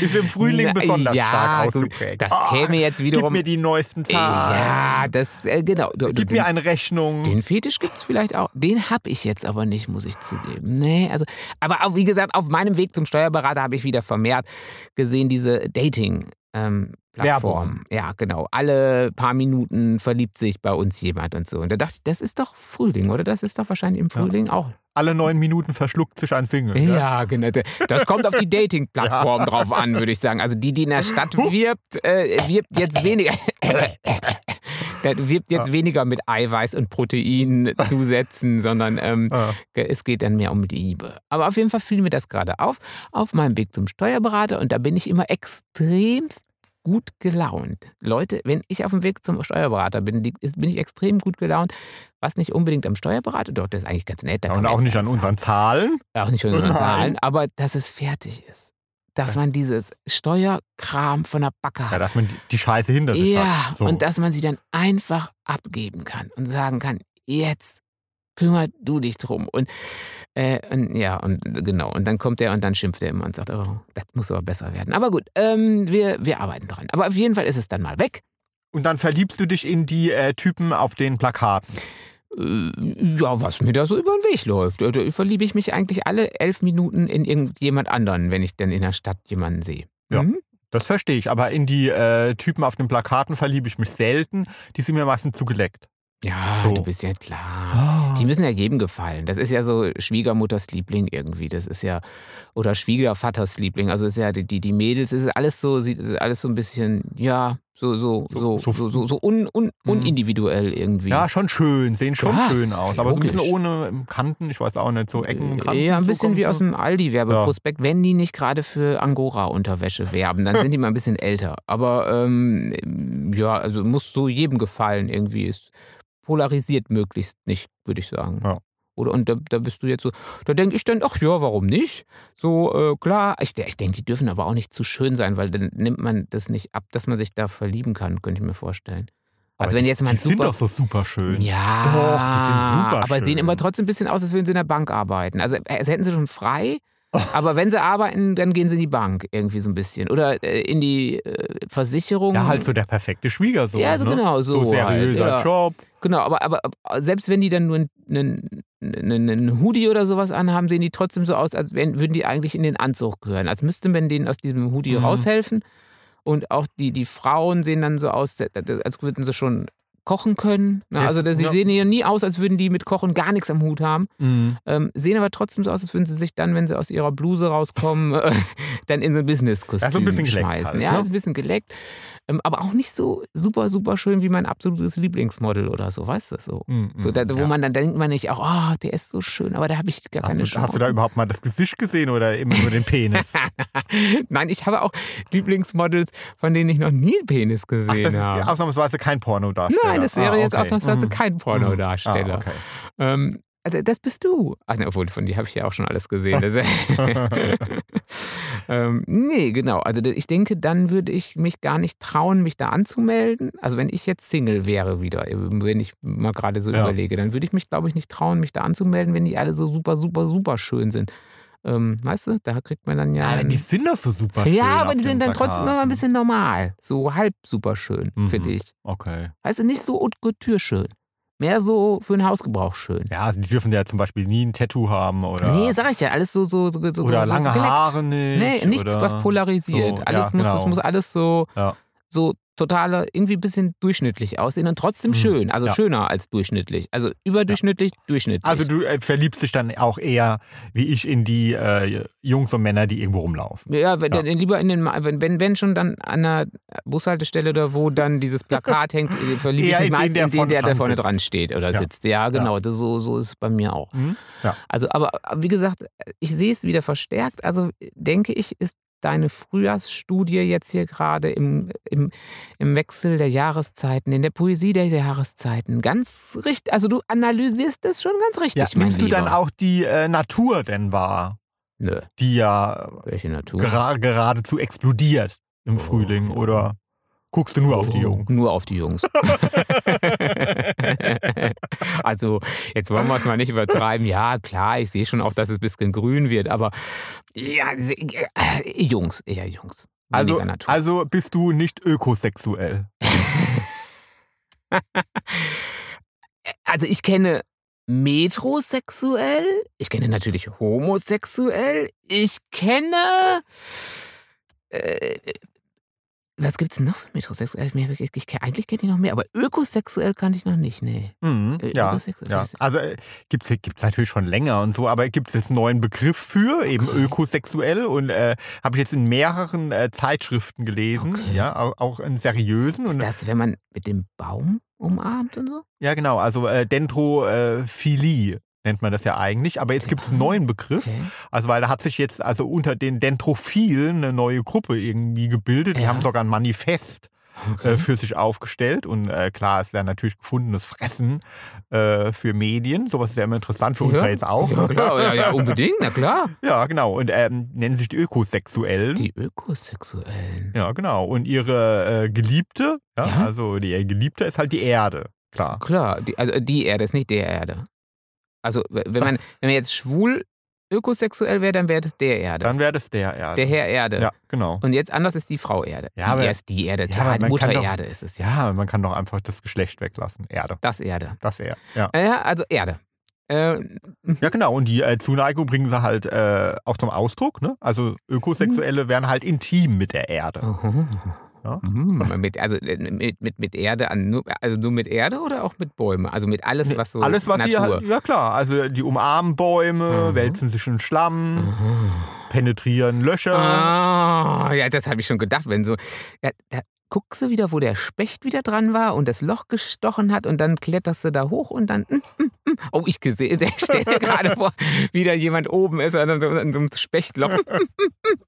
ist im Frühling besonders ja, stark ausgeprägt. Das Ah, käme jetzt Gib wiederum. mir die neuesten Zahlen. ja, das, äh, genau. Du- du- Gib den, mir eine Rechnung. den Fetisch gibt es vielleicht auch. Den habe ich jetzt aber nicht, muss ich zugeben. Nee, also, aber auch, wie gesagt, auf meinem Weg zum Steuerberater habe ich wieder vermehrt gesehen, diese Dating. Ähm, Plattform. Ja, genau. Alle paar Minuten verliebt sich bei uns jemand und so. Und da dachte ich, das ist doch Frühling, oder? Das ist doch wahrscheinlich im Frühling auch. Alle neun Minuten verschluckt sich ein Single. Ja, Ja. genau. Das kommt auf die *laughs* Dating-Plattform drauf an, würde ich sagen. Also die, die in der Stadt wirbt, äh, wirbt jetzt weniger. *laughs* *laughs* Der wirbt jetzt weniger mit Eiweiß und Proteinzusätzen, *laughs* sondern ähm, Ah. es geht dann mehr um Liebe. Aber auf jeden Fall fiel mir das gerade auf, auf meinem Weg zum Steuerberater und da bin ich immer extremst gut gelaunt. Leute, wenn ich auf dem Weg zum Steuerberater bin, bin ich extrem gut gelaunt. Was nicht unbedingt am Steuerberater, doch, das ist eigentlich ganz nett. Da kann Und auch nicht an unseren Zahlen. Auch nicht an unseren. Zahlen, aber dass es fertig ist. Dass man dieses Steuerkram von der Backe Ja, hat. dass man die- Scheiße hinter sich Ja, hat. So. und dass man sie dann einfach abgeben kann und sagen kann, jetzt kümmer du dich drum. Und, äh, und ja, und genau. Und dann kommt er und dann schimpft er immer und sagt, oh, das muss aber besser werden. Aber gut, ähm, wir, wir arbeiten dran. Aber auf jeden Fall ist es dann mal weg. Und dann verliebst du dich in die äh, Typen auf den Plakaten. Äh, Ja, was mir da so über den Weg läuft. Da da verliebe ich mich eigentlich alle elf Minuten in irgendjemand anderen, wenn ich dann in der Stadt jemanden sehe. Ja. Mhm. Das verstehe ich. Aber in die äh, Typen auf den Plakaten verliebe ich mich selten. Die sind mir meistens zugeleckt. Ja, So. du bist ja klar. Die müssen ja jedem gefallen. Das ist ja so Schwiegermutters Liebling irgendwie. Das ist ja, oder Schwiegervaters Liebling. Also ist ja die, die, die Mädels, es ist alles so, ist alles so ein bisschen, ja, so, so, so, So- so, so- so, so, un, un, Mhm. unindividuell irgendwie. Ja, schon schön, sehen schon Ja, schön aus. Aber so ein bisschen logisch. ohne Kanten, ich weiß auch nicht, so Ecken und Kanten. Ja, ein so bisschen kommt wie so. aus dem Aldi-Werbeprospekt, wenn die nicht gerade für Angora-Unterwäsche werben, dann sind die mal ein bisschen älter. Aber ähm, ja, also muss so jedem gefallen irgendwie. Es polarisiert möglichst nicht, würde ich sagen. Ja. Oder und da, da bist du jetzt so, da denke ich dann, ach ja, warum nicht? So, äh, klar, ich, ich denke, die dürfen aber auch nicht zu schön sein, weil dann nimmt man das nicht ab, dass man sich da verlieben kann, könnte ich mir vorstellen. Aber Also wenn die, jetzt mal die super sind doch so super schön. ja, Doch, die sind super Aber sehen schön. immer trotzdem ein bisschen aus, als würden sie in der Bank arbeiten. Also als hätten sie schon frei, aber wenn sie arbeiten, dann gehen sie in die Bank irgendwie so ein bisschen. Oder äh, in die äh, Versicherung. Ja, halt so der perfekte Schwiegersohn. Ja, so ne? genau, so So seriöser halt, ja. Job. Genau, aber, aber, aber selbst wenn die dann nur einen, einen, einen Hoodie oder sowas anhaben, sehen die trotzdem so aus, als wenn, würden die eigentlich in den Anzug gehören. Als müsste man denen aus diesem Hoodie Mhm. raushelfen. Und auch die, die Frauen sehen dann so aus, als würden sie schon kochen können. Ne? Yes, Also das- sie ja. sehen ja nie aus, als würden die mit Kochen gar nichts am Hut haben. Mhm. Ähm, sehen aber trotzdem so aus, als würden sie sich dann, wenn sie aus ihrer Bluse rauskommen, *laughs* äh, dann in so ein Business-Kostüm Ja, so ein bisschen schmeißen. halt, ja, ne? ist ein bisschen geleckt. Ähm, aber auch nicht so super, super schön wie mein absolutes Lieblingsmodel oder so, weißt du? So, Mhm. so da, wo ja. man dann denkt man nicht, auch, oh, der ist so schön, aber da habe ich gar Hast keine du, Chance. hast du da überhaupt mal das Gesicht gesehen oder immer nur den Penis? *laughs* Nein, ich habe auch Lieblingsmodels, von denen ich noch nie einen Penis Ach, gesehen das ist habe. ausnahmsweise kein Pornodarsteller. Nein, das wäre ah, jetzt okay. ausnahmsweise Mhm. kein Pornodarsteller. Ah, okay. Ähm, also das bist du. Ach, ne, obwohl, von dir habe ich ja auch schon alles gesehen. *laughs* *laughs* Ähm, nee, genau. Also ich denke, dann würde ich mich gar nicht trauen, mich da anzumelden. Also wenn ich jetzt Single wäre wieder, wenn ich mal gerade so Ja. überlege, dann würde ich mich, glaube ich, nicht trauen, mich da anzumelden, wenn die alle so super, super, super schön sind. Ähm, weißt du, da kriegt man dann ja... Ein- die sind doch so super schön. ja, aber die sind dann trotzdem immer ein Plakaten. bisschen normal. So halb super schön, Mhm. finde ich. Okay. Weißt du, nicht so haute couture schön. Mehr so für den Hausgebrauch schön. Ja, also die dürfen ja zum Beispiel nie ein Tattoo haben oder, Nee, sag ich ja, alles so, so, so, oder so, lange so. Haare nicht. Nee, nichts, was polarisiert. alles ja, muss, genau. muss alles so, Ja. so totaler, irgendwie ein bisschen durchschnittlich aussehen und trotzdem Mhm. schön. Also Ja. schöner als durchschnittlich. Also überdurchschnittlich, durchschnittlich. Also du äh, verliebst dich dann auch eher, wie ich, in die äh, Jungs und Männer, die irgendwo rumlaufen. ja, wenn, Ja. dann lieber in den, wenn, wenn, wenn schon dann an der Bushaltestelle oder wo dann dieses Plakat hängt, äh, *laughs* verliebe ich mich in den, meist der in den, der da dran vorne sitzt. dran steht oder Ja. sitzt. Ja, genau. Das, so, so ist es bei mir auch. Mhm. Ja. Also, aber wie gesagt, ich sehe es wieder verstärkt. Also denke ich, ist deine Frühjahrsstudie jetzt hier gerade im, im, im Wechsel der Jahreszeiten, in der Poesie der Jahreszeiten ganz richtig. Also du analysierst das schon ganz richtig. Ja, nimmst du dann auch die äh, Natur denn wahr, Nö, die ja welche Natur? gera geradezu explodiert im Oh, Frühling? Oder guckst du nur auf die Oh, Jungs? Nur auf die Jungs. *laughs* also, jetzt wollen wir es mal nicht übertreiben. Ja, klar, ich sehe schon auch, dass es ein bisschen grün wird, aber ja, äh, Jungs, eher Jungs. Also, also bist du nicht ökosexuell. *laughs* Also ich kenne metrosexuell, ich kenne natürlich homosexuell, ich kenne. Äh, was gibt's denn noch für metrosexuell? Ich, ich, ich, eigentlich kenne ich noch mehr, aber ökosexuell kannte ich noch nicht, nee. Mhm, ja, ja. Also äh, gibt es natürlich schon länger und so, aber gibt es jetzt einen neuen Begriff für, eben Okay. ökosexuell und äh, habe ich jetzt in mehreren äh, Zeitschriften gelesen, Okay. ja, auch, auch in seriösen. Ist Und, das, wenn man mit dem Baum umarmt und so? ja, genau, also äh, Dendrophilie nennt man das ja eigentlich, aber jetzt gibt es einen neuen Begriff. Okay. Also weil da hat sich jetzt also unter den Dendrophilen eine neue Gruppe irgendwie gebildet. Die Ja. haben sogar ein Manifest okay. äh, für sich aufgestellt. Und äh, klar ist ja natürlich gefundenes Fressen äh, für Medien. Sowas ist ja immer interessant für uns ja, jetzt auch. Ja, klar, ja, ja, unbedingt, na klar. *laughs* Ja, genau. Und ähm, nennen sich die Ökosexuellen. Die Ökosexuellen. ja, genau. Und ihre äh, Geliebte, ja, also die Geliebte ist halt die Erde. Klar. Klar, die, also die Erde ist nicht der Erde. Also wenn man, *laughs* wenn man jetzt schwul ökosexuell wäre, dann wäre das der Erde. Dann wäre das der Erde. der Herr Erde. Ja, genau. Und jetzt anders ist die Frau Erde. Ja, die aber- erst die Erde, Ja, die Mutter doch- Erde ist es ja. Man kann doch einfach das Geschlecht weglassen. Erde. Das Erde. Das er. Ja. Ja, also Erde. Äh, Ja, genau. Und die äh, Zuneigung bringen sie halt äh, auch zum Ausdruck. Ne? Also Ökosexuelle werden halt intim mit der Erde. mhm. Ja. Mhm. Mit, also äh, mit, mit, mit Erde also nur mit Erde oder auch mit Bäumen? Also mit alles, was so Alles, was Natur. sie ja klar, also die umarmen Bäume, Mhm. wälzen sich in Schlamm, Mhm. penetrieren Löcher. Ah, ja, das habe ich schon gedacht, wenn so. Ja, da guckst du wieder, wo der Specht wieder dran war und das Loch gestochen hat und dann kletterst du da hoch und dann. mm, mm, mm. Oh, ich gesehen, der *laughs* stell mir gerade vor, wie da jemand oben ist an so, an so einem Spechtloch. *laughs*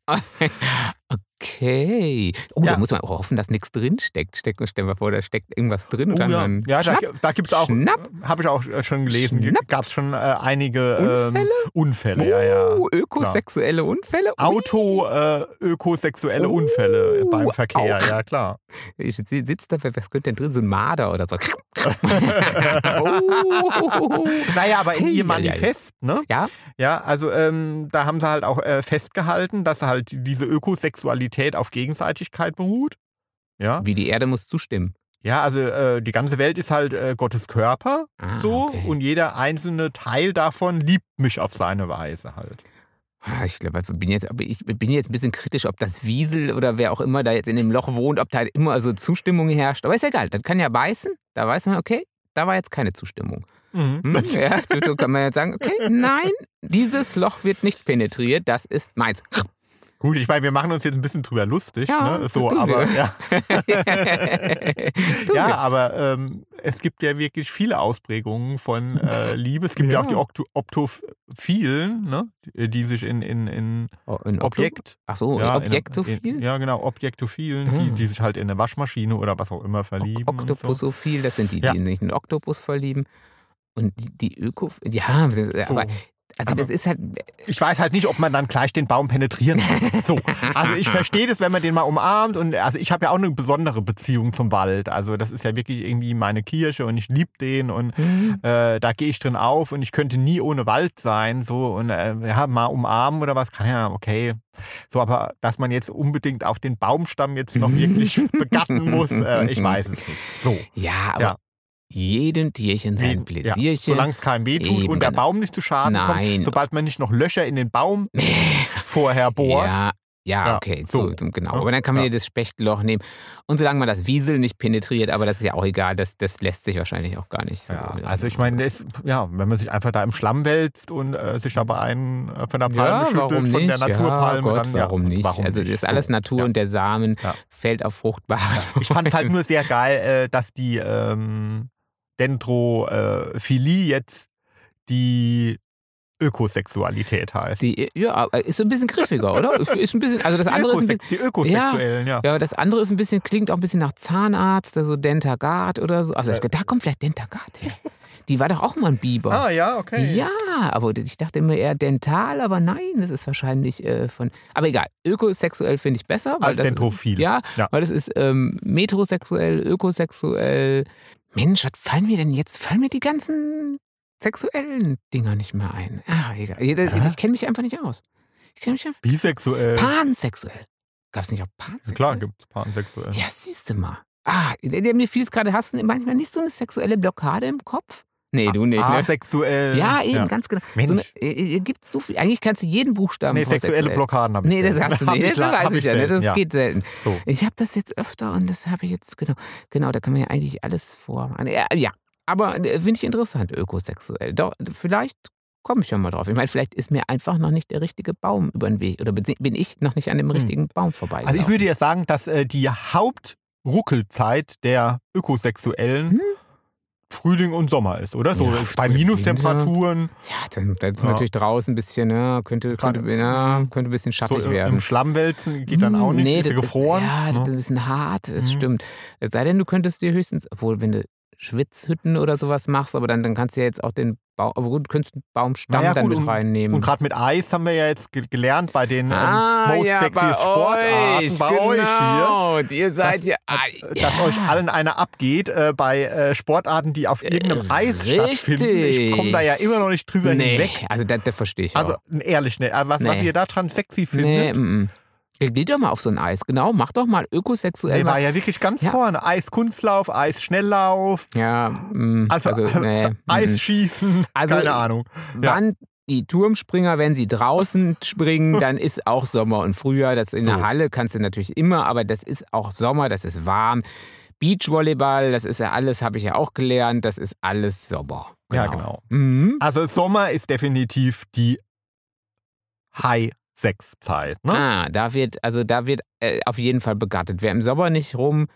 *laughs* Okay. Oh, Ja. da muss man auch hoffen, dass nichts drin steckt. Steck, stell dir mal vor, da steckt irgendwas drin Oh, ja, ja da, schnapp. da gibt es auch, Schnapp. habe ich auch äh, schon gelesen, gab es schon äh, einige Unfälle? Ähm, Unfälle. Ja, ja. Oh, ökosexuelle Unfälle. Ui. Auto-ökosexuelle Uh, Unfälle beim Verkehr, auch. ja klar. Ich sitze da, was könnte denn drin? So ein Marder oder so. *laughs* oh. Naja, aber in Hey, ihr ja, ja. Manifest, ne? Ja? Ja, also ähm, da haben sie halt auch äh, festgehalten, dass halt diese Ökosexualität auf Gegenseitigkeit beruht. Ja, Wie die Erde muss zustimmen. Ja, also äh, die ganze Welt ist halt äh, Gottes Körper Ah, so okay. und jeder einzelne Teil davon liebt mich auf seine Weise halt. Ah, Ich glaube, ich bin jetzt, ich bin jetzt ein bisschen kritisch, ob das Wiesel oder wer auch immer da jetzt in dem Loch wohnt, ob da halt immer so Zustimmung herrscht. Aber ist ja egal, das kann ja beißen. Da weiß man, okay, da war jetzt keine Zustimmung. Mhm. Hm? Ja, so kann man jetzt sagen, okay, nein, dieses Loch wird nicht penetriert, das ist meins. Gut, ich meine, wir machen uns jetzt ein bisschen drüber lustig, Ja, ne? So, aber ja, *laughs* ja, aber ähm, es gibt ja wirklich viele Ausprägungen von äh, Liebe. Es gibt ja, Ja. auch die Okto Optophilen, ne? Die sich in, in, in Oh, Okto- Objekt. Ach so, ja, Objektophil? In, in, ja, genau, Objektophilen, die, Hm. die sich halt in eine Waschmaschine oder was auch immer verlieben. so. Oktopusophil, das sind die, die Ja. sich in einen Oktopus verlieben. Und die, die Öko, ja, das, So. Also Aber- das ist halt, Ich weiß halt nicht, ob man dann gleich den Baum penetrieren muss. So. Also ich verstehe das, wenn man den mal umarmt. Und also ich habe ja auch eine besondere Beziehung zum Wald. Also das ist ja wirklich irgendwie meine Kirche und ich liebe den und hm, äh, da gehe ich drin auf und ich könnte nie ohne Wald sein. So und äh, ja, mal umarmen oder was kann ja, okay. So, aber dass man jetzt unbedingt auf den Baumstamm jetzt noch wirklich *laughs* begatten muss, äh, ich weiß es nicht. So. ja, aber Ja. Jedem Tierchen sein Ja, Pläsierchen. solange es keinem wehtut Eben, und der genau. Baum nicht zu Schaden Nein. kommt, sobald man nicht noch Löcher in den Baum *laughs* vorher bohrt. Ja, ja, Ja, okay, so, so, genau. Ja, Aber dann kann man ja. ja das Spechtloch nehmen. Und solange man das Wiesel nicht penetriert, aber das ist ja auch egal, das, das lässt sich wahrscheinlich auch gar nicht so. Ja, also ich meine, es- ja, wenn man sich einfach da im Schlamm wälzt und äh, sich dabei einen äh, von der Palme ja, schüttelt, von der Naturpalme, ja, Gott, dann ja, warum nicht? Warum also das ist alles Natur ja. und der Samen Ja. fällt auf fruchtbare. Ich fand es halt nur sehr geil, äh, dass die ähm, Dendrophilie jetzt die Ökosexualität heißt. Die, ja, ist so ein bisschen griffiger, oder? *laughs* Ist- ein bisschen, also das Die, andere ist ein bisschen, die Ökosexuellen, ja. ja, das andere ist ein bisschen, klingt auch ein bisschen nach Zahnarzt, also Dentagard oder so. Also ich dachte, da kommt vielleicht Dentagard her. Die war doch auch mal ein Biber. Ah, ja, okay. Ja, aber ich dachte immer eher dental, aber nein, das ist wahrscheinlich äh, von. Aber egal, ökosexuell finde ich besser. Weil Als das Dentrophil. Ist, ja, Ja. weil das ist ähm, metrosexuell, ökosexuell. Mensch, was fallen mir denn jetzt? Fallen mir die ganzen sexuellen Dinger nicht mehr ein? Ah, egal. Ich, ich kenne mich einfach nicht aus. Ich kenne mich einfach. Bisexuell. Pansexuell. Gab es nicht auch pansexuell? Klar, gibt es pansexuell. Ja, siehst du mal. Ah, mir fiel es gerade, hast du manchmal nicht so eine sexuelle Blockade im Kopf? Nee, du nicht. Ne? Asexuell. Ja, eben, ganz genau. Mensch. So eine, äh, gibt so viel. Eigentlich kannst du jeden Buchstaben Nee, sexuelle sexuell. Blockaden habe ich. Nee, das hast du *laughs* nicht. ich Das weiß ich ja. ne? selten, Das ja. geht selten. So. Ich habe das jetzt öfter und das habe ich jetzt, genau. Genau, da kann man ja eigentlich alles vormachen. Ja, ja. aber äh, finde ich interessant, ökosexuell. Doch, vielleicht komme ich ja mal drauf. Ich meine, vielleicht ist mir einfach noch nicht der richtige Baum über den Weg. Oder bin ich noch nicht an dem richtigen Baum vorbei. Hm. Also ich würde ja sagen, dass äh, die Hauptruckelzeit der Ökosexuellen Hm? Frühling und Sommer ist, oder? So Ja, bei Minustemperaturen, Ja, dann, ist Ja. natürlich draußen ein bisschen, ja, könnte, könnte, ja, könnte ein bisschen so schattig im, werden. im Schlammwälzen geht dann auch nicht, Nee, ist das- gefroren. Ja, das ne? ist ein bisschen hart, das Mhm. stimmt. Es sei denn, du könntest dir höchstens, obwohl, wenn du Schwitzhütten oder sowas machst, aber dann, dann kannst du ja jetzt auch den Baum, aber gut, du könntest einen Baumstamm Naja, dann gut, mit und- reinnehmen. Und gerade mit Eis haben wir ja jetzt ge gelernt bei den ah, ähm, Most ja, Sexiest Sportarten euch, bei genau. euch hier. Ihr seid dass, ja, äh, dass euch allen einer abgeht äh, bei äh, Sportarten, die auf irgendeinem Eis stattfinden. Ich komme da ja richtig. immer noch nicht drüber nee, hinweg. also das, das verstehe ich Also auch. ehrlich, ne, was, was Nee. ihr da dran sexy Nee, findet, mm, mm. Geh doch mal auf so ein Eis, genau, mach doch mal ökosexuell. der war ja wirklich ganz Ja. vorne. Eiskunstlauf, Eisschnelllauf, ja, mm, also, also, *laughs* nee, mm. Eisschießen, Also, keine Ahnung. Ja. Wann die Turmspringer, wenn sie draußen springen, *laughs* dann ist auch Sommer und Frühjahr. Das in So. der Halle kannst du natürlich immer, aber das ist auch Sommer, das ist warm. Beachvolleyball, das ist ja alles, habe ich ja auch gelernt, das ist alles Sommer. Ja, genau. Mhm. Also Sommer ist definitiv die High-Sex-Zeit. Ne? Ah, da wird, also da wird äh, auf jeden Fall begattet. Wer im Sommer nicht rum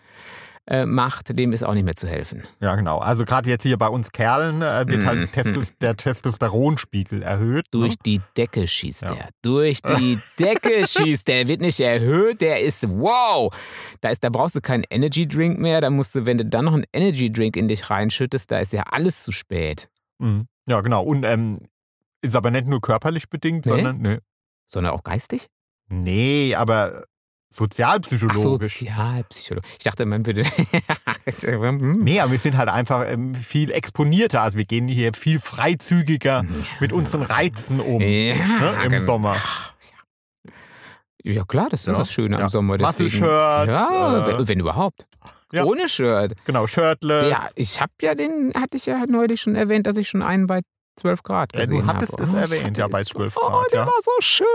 äh, macht, dem ist auch nicht mehr zu helfen. Ja, genau. Also gerade jetzt hier bei uns Kerlen äh, wird halt Mhm. Testos der Testosteronspiegel erhöht. Durch Ne? die Decke schießt Ja. er. Durch die *laughs* Decke schießt er. Wird nicht erhöht, der ist wow. Da, ist, da brauchst du keinen Energy Drink mehr. Da musst du, wenn du dann noch einen Energy Drink in dich reinschüttest, da ist ja alles zu spät. Mhm. Ja, genau. Und ähm, ist aber nicht nur körperlich bedingt, Nee? sondern nee, Sondern auch geistig? nee aber Ach, sozialpsychologisch. Sozialpsychologe. Ich dachte, man würde. *laughs* Nee, aber wir sind halt einfach ähm, viel exponierter. Also wir gehen hier viel freizügiger mit unseren Reizen um Ja, ne, im genau. Sommer. Ja klar, das ist Ja, das Schöne ja. am Sommer. Deswegen, Muscle-Shirts, Ja, äh, wenn, wenn überhaupt. ja. Ohne Shirt. Genau, shirtless. Ja, ich habe ja den, hatte ich ja neulich schon erwähnt, dass ich schon einen bei 12 Grad Ja, du gesehen hattest habe. es ich erwähnt, ja, bei es 12 schon. Oh, Grad, der ja. war so schön.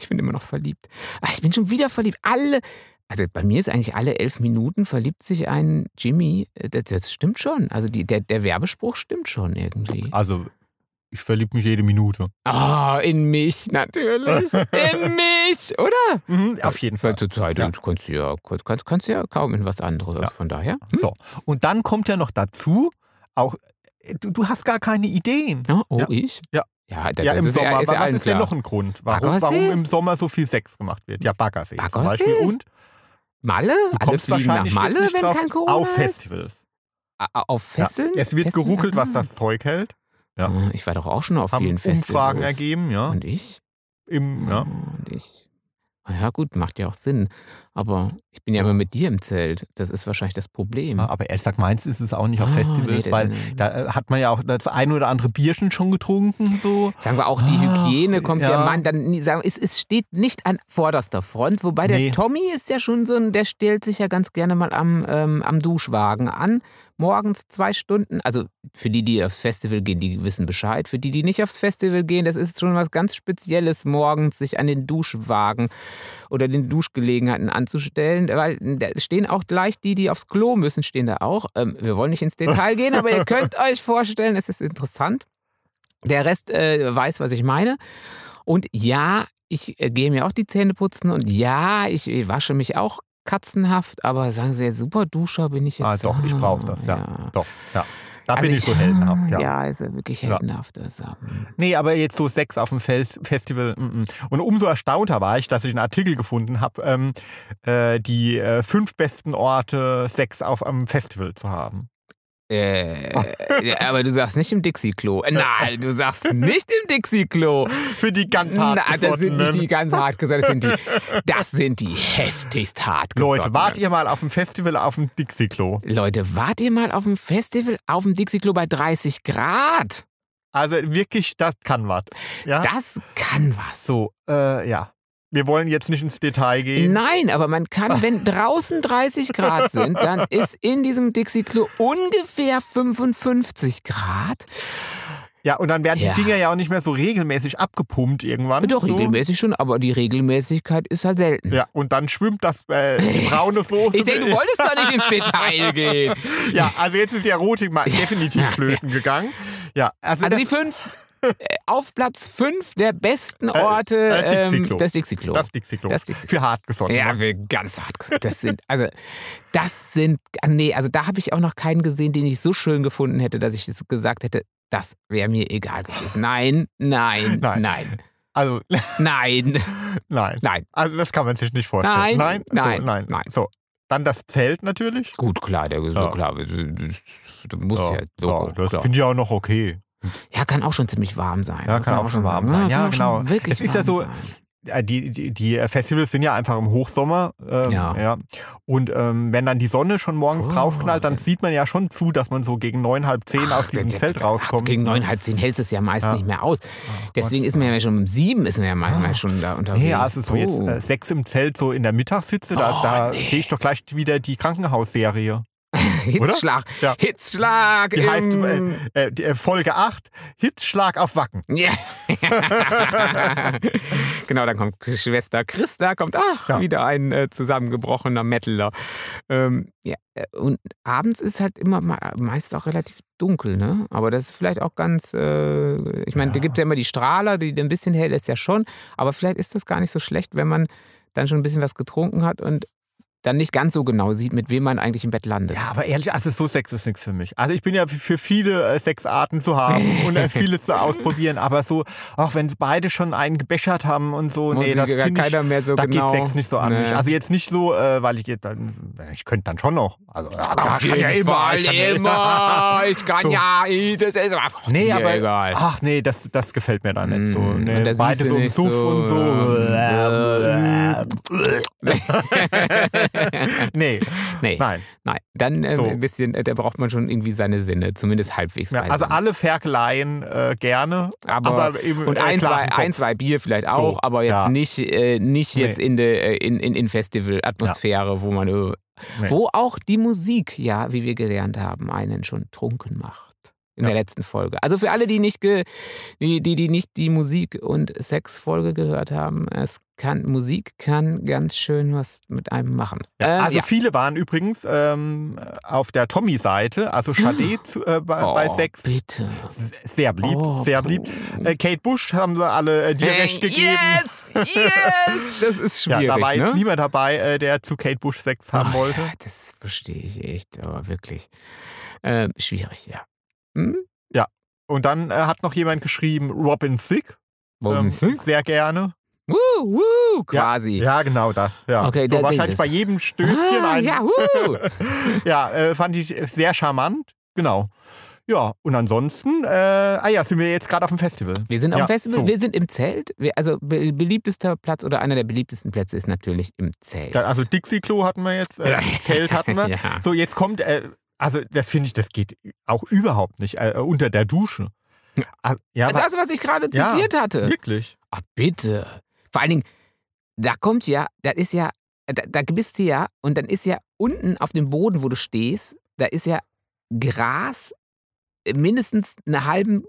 Ich bin immer noch verliebt. Ah, Ich bin schon wieder verliebt. Alle, also bei mir ist eigentlich alle elf Minuten verliebt sich ein Jimmy. Das, das stimmt schon. Also die, der, der Werbespruch stimmt schon irgendwie. Also, ich verliebe mich jede Minute. Ah, in mich natürlich. *laughs* In mich, oder? Mhm, auf jeden Fall. Zur Zeit Ja. kannst du ja, kannst, kannst ja kaum in was anderes. Also von daher. Hm? So. Und dann kommt ja noch dazu, auch, du, du hast gar keine Ideen. Ja, oh, Ja. ich? Ja. Ja, das, Ja, im ist Sommer. ja, ist ja aber was ist denn noch ein Grund, warum, warum im Sommer so viel Sex gemacht wird? Ja, Baggersee, zum Baggersee? Beispiel. Und Malle? du Alle kommst fliegen nach wahrscheinlich Malle, nicht wenn drauf, kein Corona auf? Festivals. Ah, ah, Auf Fesseln? Ja. Es wird Fesseln? geruckelt, was Ah. das Zeug hält. Ja. Ah, Ich war doch auch schon auf Haben vielen Festivals. Umfragen ergeben, ja. Und ich? Im, ja. Und ich. Ja, gut, macht ja auch Sinn. Aber ich bin ja immer mit dir im Zelt. Das ist wahrscheinlich das Problem. Ja, aber ehrlich gesagt, meins ist es auch nicht auf Ah, Festivals, nee, weil nee, nee. da äh, hat man ja auch das ein oder andere Bierchen schon getrunken. So. Sagen wir auch, die Ach, Hygiene kommt ja, ja. man dann sagen, es, es steht nicht an vorderster Front, wobei der. Tommy ist ja schon so ein, der stellt sich ja ganz gerne mal am, ähm, am Duschwagen an. Morgens zwei Stunden, also für die, die aufs Festival gehen, die wissen Bescheid. Für die, die nicht aufs Festival gehen, das ist schon was ganz Spezielles, morgens sich an den Duschwagen oder den Duschgelegenheiten anzustellen, weil da stehen auch gleich die, die aufs Klo müssen, stehen da auch. Ähm, wir wollen nicht ins Detail *laughs* gehen, aber ihr könnt euch vorstellen, es ist interessant. Der Rest äh, weiß, was ich meine. Und ja, ich äh, gehe mir auch die Zähne putzen und ja, ich wasche mich auch katzenhaft, aber sagen Sie, super Duscher bin ich jetzt. Ah, doch, ich brauche das, ja. Doch, ja. Da bin ich so heldenhaft, ja. Ja, ist ja wirklich Ja. heldenhaft. Das, ähm, Nee, aber jetzt so Sex auf dem Fest Festival. mm, mm. Und umso erstaunter war ich, dass ich einen Artikel gefunden habe, ähm, äh, die äh, fünf besten Orte, Sex auf einem Festival zu haben. Äh, ja, aber du sagst nicht im Dixie-Klo. Nein, du sagst nicht im Dixie-Klo. Für die ganz hart das sind nicht die ganz hart gesagt, das sind die, das sind die heftigst hart Leute, wart ihr mal auf dem Festival auf dem Dixie-Klo? Leute, wart ihr mal auf dem Festival auf dem Dixie-Klo bei 30 Grad? Also wirklich, das kann was. Ja? Das kann was. so, äh, ja. Wir wollen jetzt nicht ins Detail gehen. Nein, aber man kann, *laughs* wenn draußen 30 Grad sind, dann *laughs* ist in diesem Dixie-Klo ungefähr 55 Grad. Ja, und dann werden Ja. die Dinger ja auch nicht mehr so regelmäßig abgepumpt irgendwann. Doch, so. regelmäßig schon, aber die Regelmäßigkeit ist halt selten. Ja, und dann schwimmt das äh, die braune *laughs* Soße. Ich denke, du wolltest doch nicht ins Detail gehen. Ja, also jetzt ist die Erotik mal definitiv flöten gegangen. Ja, also, Also die fünf, auf Platz fünf der besten Äh, Orte, äh, ähm, Dixie-Klo. das Dixie-Klo. das Dixie-Klo. Das Dixie- Für hartgesotten. Ja, wir ganz hart gesagt. Das sind, also, das sind, ah, nee, also da habe ich auch noch keinen gesehen, den ich so schön gefunden hätte, dass ich es gesagt hätte, das wäre mir egal gewesen. Nein, nein, *laughs* Nein. nein, Also, nein, *laughs* nein. nein. Also, das kann man sich nicht vorstellen. Nein, nein, nein, so, nein. nein. So, dann das Zelt natürlich. Gut, klar, der so Ja. klar. Das, das muss ja, ja, Logo, das finde ich auch noch okay. Ja, kann auch schon ziemlich warm sein. Ja, kann auch schon warm sagen. sein. Ja, auch genau. Wirklich Es ist ja so, sein. Ja, die, die, die Festivals sind ja einfach im Hochsommer. Ähm, Ja. ja. Und ähm, wenn dann die Sonne schon morgens Oh, draufknallt, dann sieht man ja schon zu, dass man so gegen neun, halb zehn aus diesem der- Zelt ach, rauskommt. Gegen neun, halb zehn hältst du es ja meist Ja. nicht mehr aus. Oh Deswegen Gott. ist man ja schon um sieben ist man ja manchmal schon da unterwegs. Nee, also so jetzt Oh. äh, sechs im Zelt so in der Mittagssitze, da, Oh, da nee. sehe ich doch gleich wieder die Krankenhausserie. Hitzschlag. Ja. Hitzschlag. Die heißt äh, äh, äh, Folge 8, Hitzschlag auf Wacken. Ja. *laughs* genau, dann kommt Schwester Christa, kommt ach, Ja. wieder ein äh, zusammengebrochener Metaler. Ähm, ja, äh, und abends ist halt immer me- meist auch relativ dunkel, ne? Aber das ist vielleicht auch ganz, äh, ich meine, da Ja. gibt es ja immer die Strahler, die ein bisschen hell ist ja schon, aber vielleicht ist das gar nicht so schlecht, wenn man dann schon ein bisschen was getrunken hat und dann nicht ganz so genau sieht, mit wem man eigentlich im Bett landet. Ja, aber ehrlich, also so Sex ist nichts für mich. Also ich bin ja für viele äh, Sexarten zu haben *laughs* und äh, vieles zu ausprobieren, aber so, auch wenn beide schon einen gebechert haben und so, Und nee, das finde ich, keiner mehr so da genau. geht Sex nicht so an Nee. mich. Also jetzt nicht so, äh, weil ich jetzt, dann, ich könnte dann schon noch. Also, ja, Auf ich kann ja immer, ich kann ja immer. Ich *laughs* kann So. ja, das ist einfach Nee, aber egal. ach nee, das, das gefällt mir da nicht so. Mm, Nee, beide so im Suff so, und so. ähm, *laughs* *laughs* nee, nee, nein. nein. Dann ähm, So. ein bisschen, äh, da braucht man schon irgendwie seine Sinne, zumindest halbwegs. Ja, also alle Ferkeleien äh, gerne. aber, eben, und äh, ein, zwei, ein, zwei Bier vielleicht auch, aber jetzt ja. nicht, äh, nicht Nee. jetzt in der in, in, in Festival-Atmosphäre, wo man äh, Nee. wo auch die Musik, ja, wie wir gelernt haben, einen schon trunken macht. In Ja. der letzten Folge. Also für alle, die nicht, ge, die, die, die nicht die Musik- und Sexfolge gehört haben, es kann, Musik kann ganz schön was mit einem machen. Ja, Ähm, also ja. viele waren übrigens ähm, auf der Tommy-Seite, also *gasps* zu, äh, bei, bei Oh, Sex. Bitte. Sehr beliebt, Oh, sehr beliebt. Äh, Kate Bush haben sie alle äh, dir Hey, recht gegeben. Yes, yes. *laughs* Das ist Ja, schwierig. da war jetzt ne? niemand dabei, äh, der zu Kate Bush Sex haben Oh, wollte. Ja, das verstehe ich echt, aber wirklich. Ähm, schwierig, ja. Hm? Und dann äh, hat noch jemand geschrieben, Robin Thicke. Robin ähm, Thicke? Sehr gerne. Wuh, wuh, quasi. Ja, genau das. Ja. Okay, so wahrscheinlich bei jedem Stößchen ah, ein. ja, *laughs* wuh. Ja, äh, fand ich sehr charmant. Genau. Ja, und ansonsten, äh, ah ja, sind wir jetzt gerade auf dem Festival. Wir sind auf Ja, dem Festival, so. wir sind im Zelt. Wir, also be beliebtester Platz oder einer der beliebtesten Plätze ist natürlich im Zelt. Also Dixie-Klo hatten wir jetzt, äh, Ja. *laughs* Zelt hatten wir. ja. So, jetzt kommt, äh, also das finde ich, das geht auch überhaupt nicht, äh, unter der Dusche. Ah, Ja, Das, was ich gerade Ja. zitiert hatte. wirklich. Ach, bitte. Vor allen Dingen, da kommt ja, das ist ja, da, da bist du ja, und dann ist ja unten auf dem Boden, wo du stehst, da ist ja Gras, äh, mindestens einen halben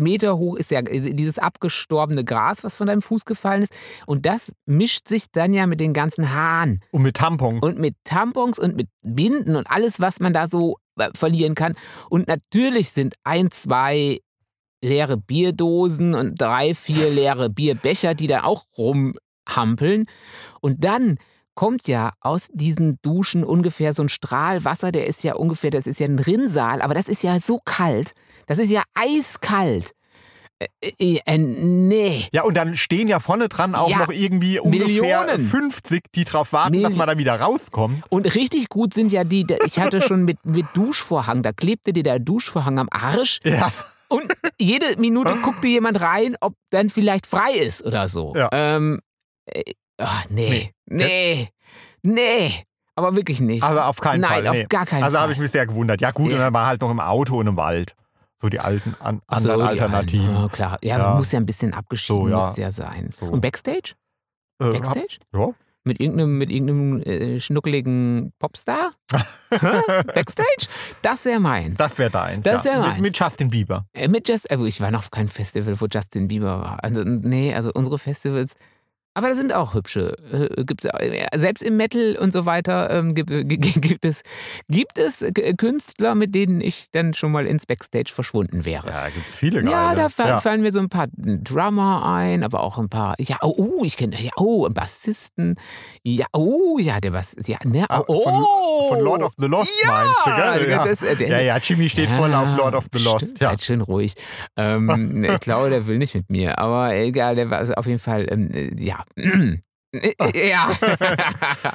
Meter hoch ist ja dieses abgestorbene Gras, was von deinem Fuß gefallen ist. Und das mischt sich dann ja mit den ganzen Haaren Und mit Tampons. und mit Tampons und mit Binden und alles, was man da so äh, verlieren kann. Und natürlich sind ein, zwei leere Bierdosen und drei, vier leere Bierbecher, die da auch rumhampeln. Und dann kommt ja aus diesen Duschen ungefähr so ein Strahl Wasser, der ist ja ungefähr, das ist ja ein Rinnsal, aber das ist ja so kalt. Das ist ja eiskalt. Äh, äh, nee. ja, und dann stehen ja vorne dran auch Ja, noch irgendwie ungefähr Millionen. 50, die drauf warten, Mil- dass man da wieder rauskommt. Und richtig gut sind ja die, ich hatte schon mit, mit Duschvorhang, da klebte dir der Duschvorhang am Arsch Ja, und jede Minute *laughs* guckte jemand rein, ob dann vielleicht frei ist oder so. Ja. Ähm, äh, ach, nee, nee, nee, aber wirklich nicht. also auf keinen Nein, Fall. auf nee. gar keinen Also Fall. habe ich mich sehr gewundert. Ja, gut, Ja. und dann war halt noch im Auto und im Wald. So die alten an, so, anderen Alternativen. alten, Ja, klar. Ja, Ja. muss ja ein bisschen abgeschieden, So, ja. muss ja sein. So. Und Backstage? Äh, hab- Backstage? ja. Mit irgendeinem, mit irgendeinem äh, schnuckeligen Popstar? *laughs* Backstage? Das wäre meins. Das wäre deins. Das ja. wär mit, meins. mit Justin Bieber. Äh, Mit Just, also ich war noch auf keinem Festival, wo Justin Bieber war. Also, nee, also unsere Festivals. Aber da sind auch hübsche. Äh, gibt's, äh, selbst im Metal und so weiter ähm, gibt, äh, gibt, es, gibt es äh, Künstler, mit denen ich dann schon mal ins Backstage verschwunden wäre. Ja, da gibt es viele geile. Ja, da ja. fallen mir so ein paar Drummer ein, aber auch ein paar. Ja, oh, oh ich kenne. Ja, oh, Bassisten. Ja, oh, ja, der Bass. Ja, ne, Ah, oh, von, von Lord of the Lost ja, meinst du, gell? Ja. Das, der, ja, ja, Jimmy steht voll auf Lord of the Lost. Stimmt, Ja. Seid schön ruhig. Ähm, ich glaube, der will nicht mit mir, aber egal, der war also auf jeden Fall, ähm, äh, ja. Äh, ja. *laughs*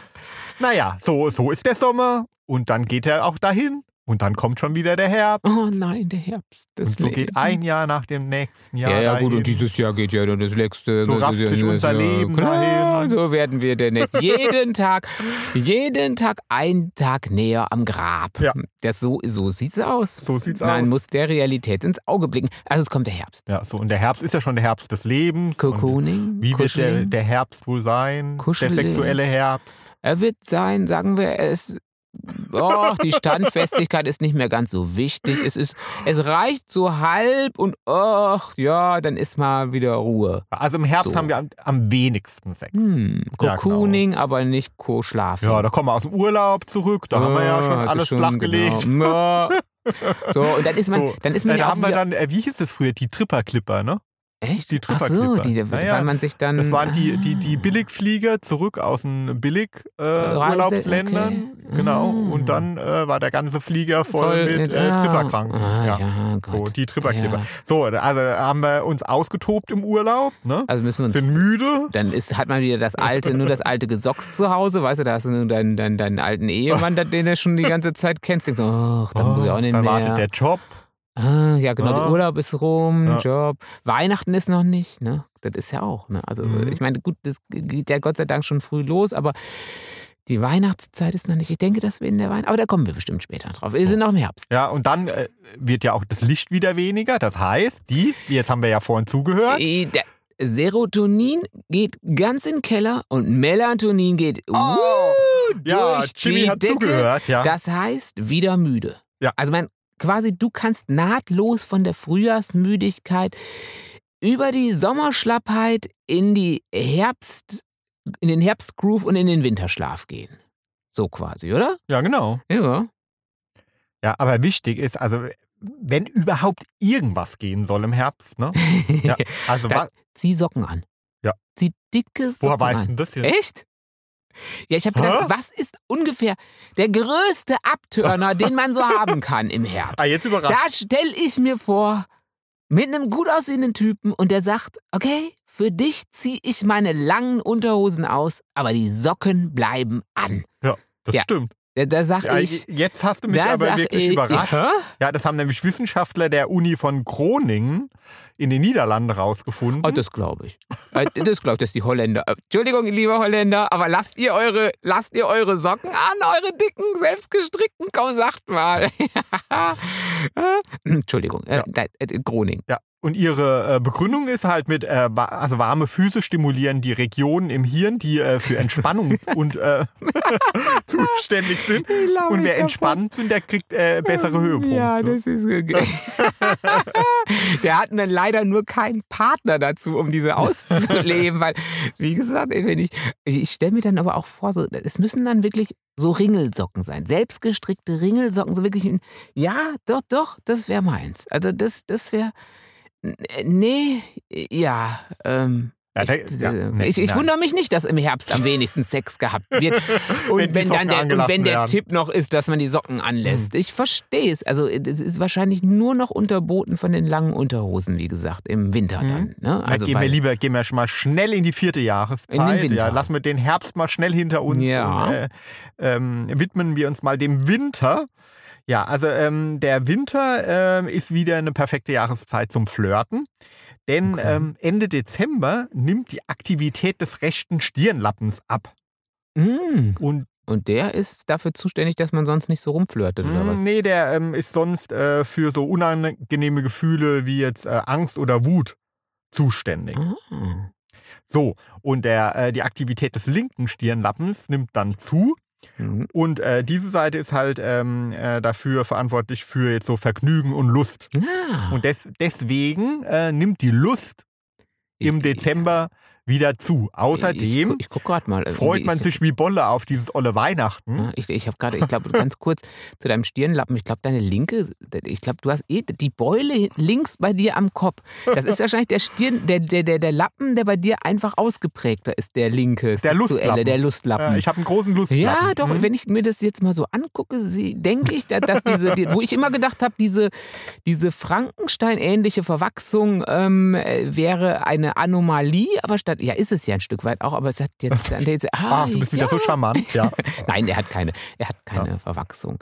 Naja, so, so ist der Sommer und dann geht er auch dahin und dann kommt schon wieder der Herbst. oh nein, der Herbst. Das und so Leben. geht ein Jahr nach dem nächsten Jahr. Ja, ja, gut, dahin. und dieses Jahr geht ja dann das letzte. So das rafft sich unser Leben klar, dahin. So werden wir denn jetzt *laughs* jeden Tag, jeden Tag einen Tag näher am Grab. Ja. Das so, so sieht's aus. So sieht's Man aus. muss der Realität ins Auge blicken. Also es kommt der Herbst. Ja, so und der Herbst ist ja schon der Herbst des Lebens. Cocooning, Wie wird der, Kuscheln. der Herbst wohl sein? Kuschelig. Der sexuelle Herbst. Er wird sein, sagen wir es. Oh, die Standfestigkeit ist nicht mehr ganz so wichtig. Es, ist, es reicht so halb und ach ja, dann ist mal wieder Ruhe. Also im Herbst So. haben wir am, am wenigsten Sex. Hm, Ja, Cocooning, aber nicht Co-Schlafen. Ja, da kommen wir aus dem Urlaub zurück. Da haben wir ja schon hatte alles flachgelegt. Genau. Ja. *laughs* So, und dann ist man, So, dann ist man Äh, ja da auch haben wir wieder, dann, äh, wie hieß es früher, die Tripper-Clipper, ne? Echt? die Ach so, die, Naja, weil man sich dann. Das waren die, die, Ah. die Billigflieger zurück aus den Billig-Urlaubsländern. okay. Genau. Ah. Und dann äh, war der ganze Flieger voll, mit äh, ah. Tripperkranken. Ah, ja. ja, So, die Tripperklipper. Ja. So, also haben wir uns ausgetobt im Urlaub, ne? Also müssen wir uns Sind müde. Dann ist, hat man wieder das alte, nur das alte Gesocks zu Hause, weißt du, da hast du nur deinen, deinen, deinen alten Ehemann, *laughs* den du schon die ganze Zeit kennst. Denkst du, ach, da muss ich auch nicht dann mehr. wartet der Job. Ah, ja, genau, Ah. der Urlaub ist rum, Ja. Job. Weihnachten ist noch nicht, ne? Das ist ja auch, ne? Also, Mhm. ich meine, gut, das geht ja Gott sei Dank schon früh los, aber Die Weihnachtszeit ist noch nicht. Ich denke, dass wir in der Weihnacht. Aber da kommen wir bestimmt später drauf. Wir sind noch im Herbst. Ja, und dann äh, wird ja auch das Licht wieder weniger. Das heißt, die, jetzt haben wir ja vorhin zugehört. Äh, Serotonin geht ganz in den Keller und Melatonin geht Oh, uh, ja, durch Jimmy die hat Decke. zugehört, ja. Das heißt, wieder müde. Ja. Also man, quasi, du kannst nahtlos von der Frühjahrsmüdigkeit über die Sommerschlappheit in die Herbst, in den Herbstgroove und in den Winterschlaf gehen. So quasi, oder? Ja, genau. Ja. Ja, aber wichtig ist, also wenn überhaupt irgendwas gehen soll im Herbst, ne? *laughs* Ja, also Da- wa- Zieh Socken an. Ja. Zieh dicke Socken woher weißt an. du das jetzt? Echt? Ja, ich habe gedacht, Hä? was ist ungefähr der größte Abtörner, den man so haben kann im Herbst? *laughs* Ah, jetzt überrascht. Da stelle ich mir vor, mit einem gut aussehenden Typen und der sagt, okay, für dich ziehe ich meine langen Unterhosen aus, aber die Socken bleiben an. Das Ja. stimmt. Da, da sag Ja, ich, jetzt hast du mich aber wirklich ich, überrascht. Hä? Ja, das haben nämlich Wissenschaftler der Uni von Groningen in den Niederlanden rausgefunden. Oh, das glaube ich. Äh, Das glaube ich, dass die Holländer. äh, Entschuldigung, liebe Holländer, aber lasst ihr eure, lasst ihr eure Socken an, eure dicken, selbstgestrickten? Komm, sagt mal. *laughs* Entschuldigung, äh, Ja. äh, Groningen. Ja, und ihre äh, Begründung ist halt mit, äh, also warme Füße stimulieren die Regionen im Hirn, die äh, für Entspannung *laughs* und *laughs* zuständig sind. Und wer entspannt sind, der kriegt bessere Höhepunkte. Ja, das ist. *laughs* Der hat dann leider nur keinen Partner dazu, um diese auszuleben, weil, wie gesagt, wenn ich, ich stelle mir dann aber auch vor, so, es müssen dann wirklich so Ringelsocken sein, selbstgestrickte Ringelsocken, so wirklich, ja, doch, doch, das wäre meins. Also das, das wäre, nee, ja, ähm, Ja, ich, ja, äh, ich, ich wundere mich nicht, dass im Herbst am wenigsten *laughs* Sex gehabt wird. *laughs* Und Wenn wenn, dann der, und wenn der werden. Tipp noch ist, dass man die Socken anlässt. Hm. Ich verstehe es. Also es ist wahrscheinlich nur noch unterboten von den langen Unterhosen, wie gesagt, im Winter Mhm. dann. Ne? Also gehen wir lieber, gehen wir schon mal schnell in die vierte Jahreszeit. In den Winter. Ja, lassen wir den Herbst mal schnell hinter uns Ja. und äh, ähm, widmen wir uns mal dem Winter. Ja, also ähm, der Winter ähm, ist wieder eine perfekte Jahreszeit zum Flirten. Denn Okay. ähm, Ende Dezember nimmt die Aktivität des rechten Stirnlappens ab. Mm. Und Und der ist dafür zuständig, dass man sonst nicht so rumflirtet, oder was? Nee, der ähm, ist sonst äh, für so unangenehme Gefühle wie jetzt äh, Angst oder Wut zuständig. Ah. So, und der, äh, die Aktivität des linken Stirnlappens nimmt dann zu. Mhm. Und äh, diese Seite ist halt ähm, äh, dafür verantwortlich für jetzt so Vergnügen und Lust. Ah. Und des, deswegen äh, nimmt die Lust im Dezember wieder zu. Außerdem Ich, ich guck gerade mal. freut man ich, sich wie Bolle auf dieses olle Weihnachten. Ich, ich habe gerade, ich glaube, *laughs* ganz kurz zu deinem Stirnlappen. Ich glaube, deine linke, ich glaube, du hast eh die Beule links bei dir am Kopf. Das ist wahrscheinlich der Stirn, der, der, der, der Lappen, der bei dir einfach ausgeprägter ist, der linke, Der Lustlappen. der Lustlappen. Äh, ich habe einen großen Lustlappen. ja, doch, Mhm. wenn ich mir das jetzt mal so angucke, denke ich, dass, dass diese, die, wo ich immer gedacht habe, diese, diese Frankenstein-ähnliche Verwachsung ähm, äh, wäre eine Anomalie, aber statt, ja, ist es ja ein Stück weit auch, aber es hat jetzt, *laughs* ah, Ach, du bist ja. wieder so charmant. Ja. *laughs* Nein, er hat keine, er hat keine Verwachsung.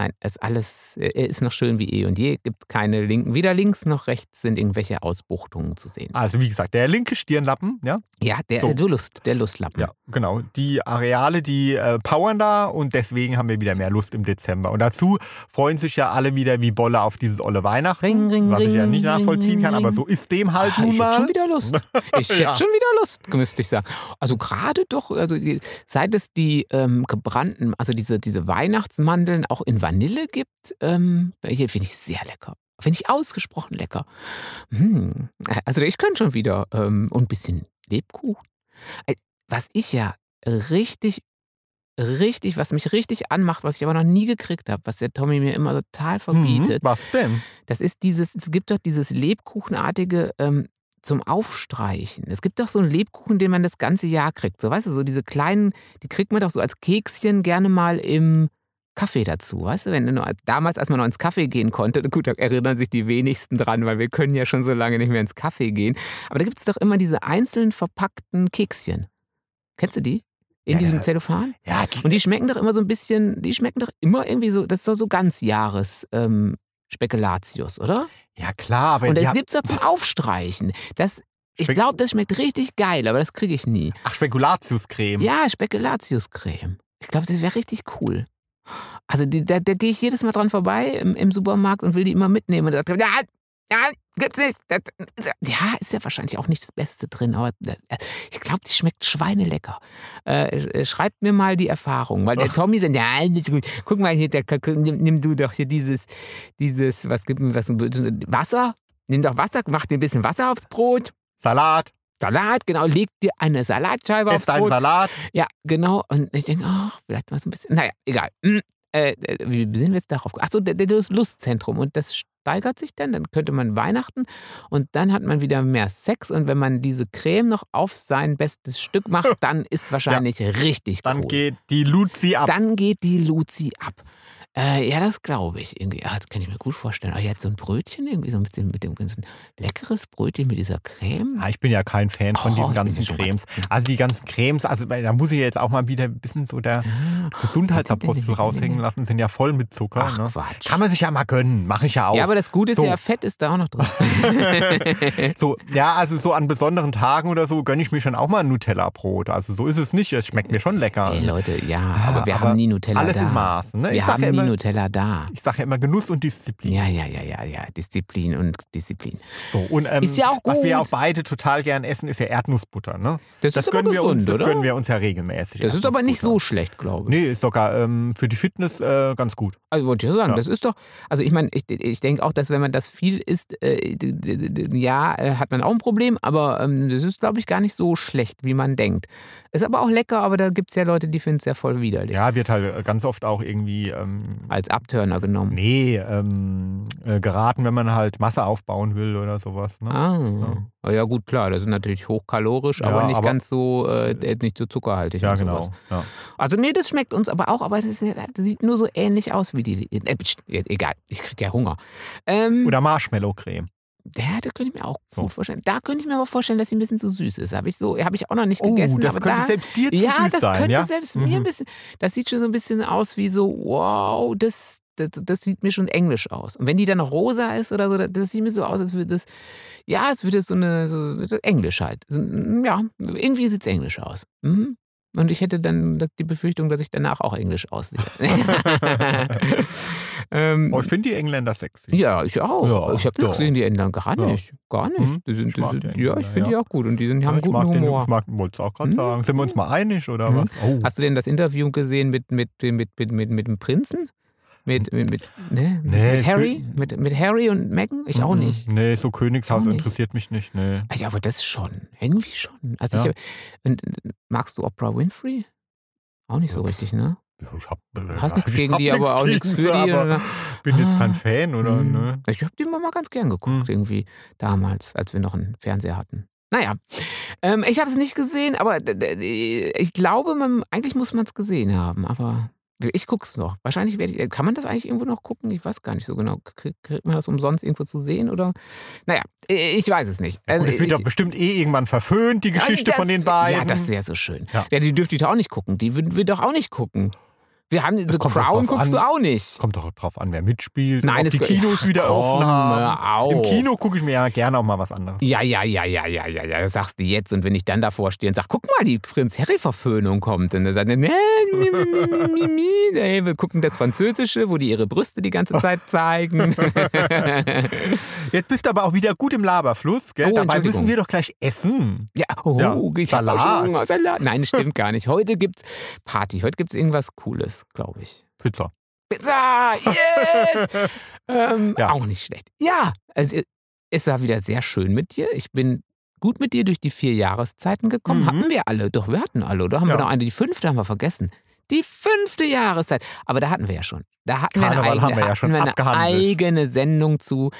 Nein, es alles, er ist noch schön wie eh und je, gibt keine linken, weder links noch rechts sind irgendwelche Ausbuchtungen zu sehen. Also wie gesagt, der linke Stirnlappen, ja, Ja, der, So. der Lust, der Lustlappen. ja, genau. Die Areale, die äh, powern da und deswegen haben wir wieder mehr Lust im Dezember. Und dazu freuen sich ja alle wieder wie Bolle auf dieses olle Weihnachten, Ring, ring, was ich ja nicht nachvollziehen ring, kann, aber so ist dem halt Ah, nun ich hätte mal. schon wieder Lust. *laughs* Ich hätte Ja. schon wieder Lust, müsste ich sagen. Also gerade doch, also die, seit es die ähm, gebrannten, also diese, diese Weihnachtsmandeln auch in Vanille gibt, ähm, hier finde ich sehr lecker. Finde ich ausgesprochen lecker. Hm. Also ich könnte schon wieder ähm, und ein bisschen Lebkuchen. Äh, Was ich ja richtig, richtig, was mich richtig anmacht, was ich aber noch nie gekriegt habe, was der Tommy mir immer total Hm, verbietet, was denn? das ist dieses, es gibt doch dieses Lebkuchenartige ähm, zum Aufstreichen. Es gibt doch so einen Lebkuchen, den man das ganze Jahr kriegt. So, weißt du, so diese kleinen, die kriegt man doch so als Kekschen gerne mal im Kaffee dazu, weißt du, wenn du noch, damals, als man noch ins Kaffee gehen konnte, *laughs* gut, da erinnern sich die wenigsten dran, weil wir können ja schon so lange nicht mehr ins Kaffee gehen. Aber da gibt es doch immer diese einzeln verpackten Kekschen. Kennst du die? In Ja, diesem ja. Zellophan? Ja, Und die schmecken doch immer so ein bisschen, die schmecken doch immer irgendwie so, das ist doch so ganz Jahres ähm, Spekulatius, oder? ja klar, aber Und das gibt es doch zum Aufstreichen. Das, ich glaube, das schmeckt richtig geil, aber das kriege ich nie. Ach, Spekulatiuscreme. Ja, Spekulatiuscreme. Ich glaube, das wäre richtig cool. Also die, da, da gehe ich jedes Mal dran vorbei im, im Supermarkt und will die immer mitnehmen. Und sagt, ja, ja, gibt's nicht. Das, ja, ist ja wahrscheinlich auch nicht das Beste drin, aber äh, ich glaube, die schmeckt schweinelecker. Äh, schreibt mir mal die Erfahrung, weil der *laughs* Tommy sagt, ja, ist gut. Guck mal hier, der, nimm, nimm, du doch hier dieses, dieses, was gibt mir was, Wasser? Nimm doch Wasser, mach dir ein bisschen Wasser aufs Brot. Salat. Salat, genau, leg dir eine Salatscheibe Ess aufs Brot. Salat. Ja, genau. Und ich denke, ach, vielleicht mal so ein bisschen. Naja, egal. Hm, äh, wie sind wir jetzt darauf? Achso, das Lustzentrum. Und das steigert sich dann, dann könnte man Weihnachten und dann hat man wieder mehr Sex und wenn man diese Creme noch auf sein bestes Stück macht, *laughs* dann ist wahrscheinlich ja. richtig dann cool. Dann geht die Luzi ab. Dann geht die Luzi ab. Äh, ja, das glaube ich irgendwie. Ja, das kann ich mir gut vorstellen. Aber jetzt so ein Brötchen irgendwie so mit dem, mit dem ganzen leckeres Brötchen mit dieser Creme. Ja, ich bin ja kein Fan von oh, diesen ganzen Cremes. Also die ganzen Cremes, also da muss ich jetzt auch mal wieder ein bisschen so der ja. Gesundheitsapostel raushängen lassen, sind ja voll mit Zucker. Ach, ne? Quatsch. Kann man sich ja mal gönnen, mache ich ja auch. Ja, aber das Gute ist so. ja, Fett ist da auch noch drin. *laughs* so, ja, also so an besonderen Tagen oder so gönne ich mir schon auch mal ein Nutella-Brot. Also so ist es nicht. Es schmeckt mir schon lecker. Ey Leute, ja, aber wir aber haben nie Nutella alles da. In Maßen. Ne? Wir haben nie Nutella da. Ich sage ja immer Genuss und Disziplin. Ja, ja, ja, ja, ja. Disziplin und Disziplin. So, und ähm, ist ja auch gut. was wir auch beide total gern essen, ist ja Erdnussbutter. Ne? Das, das gönnen wir gesund, uns, Das oder? gönnen wir uns ja regelmäßig. Das ist aber nicht so schlecht, glaube ich. Nee, ist sogar ähm, für die Fitness äh, ganz gut. Also wollte ich ja sagen, Ja. das ist doch, also ich meine, ich, ich denke auch, dass wenn man das viel isst, äh, ja, äh, hat man auch ein Problem, aber ähm, das ist, glaube ich, gar nicht so schlecht, wie man denkt. Ist aber auch lecker, aber da gibt es ja Leute, die finden es ja voll widerlich. Ja, wird halt ganz oft auch irgendwie, ähm, Als Abtörner genommen. nee, ähm, äh, geraten, wenn man halt Masse aufbauen will oder sowas. Ne? Ah. Ja. Ja. gut, klar, das ist natürlich hochkalorisch, Ja, aber nicht aber- ganz so, äh, nicht so zuckerhaltig. Ja, genau. Ja. Also nee, das schmeckt uns aber auch, aber das, das sieht nur so ähnlich aus wie die. Äh, egal, ich krieg ja Hunger. Ähm, Oder Marshmallow-Creme. Ja, das könnte ich mir auch So. gut vorstellen. Da könnte ich mir aber vorstellen, dass sie ein bisschen zu süß ist. Habe ich so, habe ich auch noch nicht Oh, gegessen. das aber könnte da, selbst dir zu ja, süß das sein, könnte ja? selbst mir ein Mhm. bisschen. Das sieht schon so ein bisschen aus wie so, wow, das, das, das sieht mir schon englisch aus. Und wenn die dann noch rosa ist oder so, das, das sieht mir so aus, als würde das, ja, als würde es so eine, so, Englisch halt. Ja, irgendwie sieht es englisch aus. Mhm. Und ich hätte dann die Befürchtung, dass ich danach auch englisch aussehe. *laughs* *laughs* ähm, Oh, ich finde die Engländer sexy. ja, ich auch. Ja, ich habe gegen die Engländer, gar Ja. nicht. Gar nicht. Mhm. Die sind, Ich die sind, die ja, ich finde die ja. auch gut und die sind, die Ja, haben ich guten mag den, Humor. ich mag, wollte es auch gerade Mhm. sagen. Sind wir uns mal einig oder Mhm. was? Oh. Hast du denn das Interview gesehen mit, mit, mit, mit, mit, mit dem Prinzen? Mit, mit, mit, ne? Nee, mit Harry? Mit, mit Harry und Meghan? Ich auch nicht. Nee, so Königshaus interessiert mich nicht. Nee. Also, aber das schon. Irgendwie schon. Also Ja. ich, und, magst du Oprah Winfrey? Auch nicht so richtig, ne? Ich hab, hast nichts *laughs* gegen die, aber auch nichts für die. Aber bin jetzt kein Fan, oder? Mhm. Ne? Ich habe die immer mal ganz gern geguckt, Mhm. irgendwie damals, als wir noch einen Fernseher hatten. Naja, ähm, ich habe es nicht gesehen, aber ich glaube, man, eigentlich muss man es gesehen haben. Aber ich gucke es noch. Wahrscheinlich werde ich. Kann man das eigentlich irgendwo noch gucken? Ich weiß gar nicht so genau. Krieg- Kriegt man das umsonst irgendwo zu sehen? Oder? Naja, ich weiß es nicht. Ja, gut, Also es wird doch bestimmt eh irgendwann verföhnt, die Geschichte das- von den beiden. Ja, das wäre so schön. Ja. Ja. die dürfte ich doch auch nicht gucken. Die würden wir doch auch nicht gucken. Wir haben The Crown guckst an. du auch nicht. Kommt doch drauf an, wer mitspielt. Nein, ob die Kinos wieder Komm, offen haben. Im Kino gucke ich mir ja gerne auch mal was anderes. Ja, ja, ja, ja, ja, ja, ja, das sagst du jetzt. Und wenn ich dann davor stehe und sage, guck mal, die Prinz Harry-Verföhnung kommt. Und dann sagt er, nee, mi, mi, mi, mi, mi. Nee, wir gucken das Französische, wo die ihre Brüste die ganze Zeit zeigen. *laughs* Jetzt bist du aber auch wieder gut im Laberfluss, gell? Oh, Dabei müssen wir doch gleich essen. ja, oh, Ja, ich Salat. Salat. Nein, stimmt gar nicht. Heute gibt's Party. Heute gibt's irgendwas Cooles, glaube ich. Pizza. Pizza, yes! *laughs* ähm, Ja. Auch nicht schlecht. Ja, also es war wieder sehr schön mit dir. Ich bin gut mit dir durch die vier Jahreszeiten gekommen. Mhm. Hatten wir alle. Doch, wir hatten alle, oder? Haben Ja. wir noch eine? Die fünfte haben wir vergessen. Die fünfte Jahreszeit. Aber da hatten wir ja schon. Da hatten wir eine, Karneval eigene, haben wir ja schon hatten wir eine eigene Sendung zu,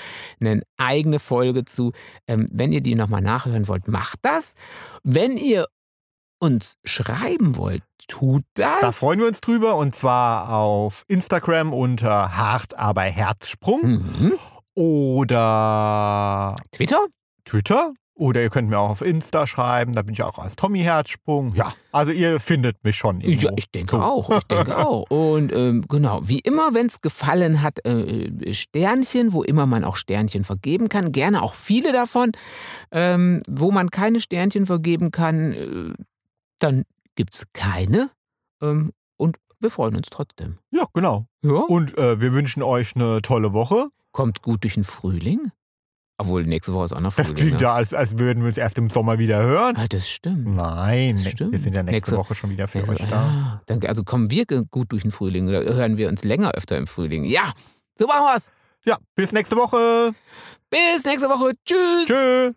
eine eigene Folge zu. Ähm, wenn ihr die nochmal nachhören wollt, macht das. Wenn ihr uns schreiben wollt, tut das. Da freuen wir uns drüber und zwar auf Instagram unter Hart aber Herzsprung Mhm. oder Twitter? Twitter. Oder ihr könnt mir auch auf Insta schreiben, da bin ich auch als Tommy Herzsprung. Ja, also ihr findet mich schon. Irgendwo. Ja, ich denke So. auch. Ich denke *laughs* auch. Und ähm, genau, wie immer, wenn es gefallen hat, äh, Sternchen, wo immer man auch Sternchen vergeben kann, gerne auch viele davon. Ähm, wo man keine Sternchen vergeben kann, äh, dann gibt es keine. Ähm, Und wir freuen uns trotzdem. Ja, genau. Ja. Und äh, wir wünschen euch eine tolle Woche. Kommt gut durch den Frühling. Obwohl, nächste Woche ist auch noch Das Frühling. klingt ne? ja, als, als würden wir uns erst im Sommer wieder hören. Ah, das stimmt. Nein, Das ne- stimmt. wir sind ja nächste, Nächste- Woche schon wieder für Also, euch da. ja, dann, also kommen wir gut durch den Frühling oder hören wir uns länger öfter im Frühling. Ja, so machen wir's. Ja, bis nächste Woche. Bis nächste Woche. Tschüss. Tschüss.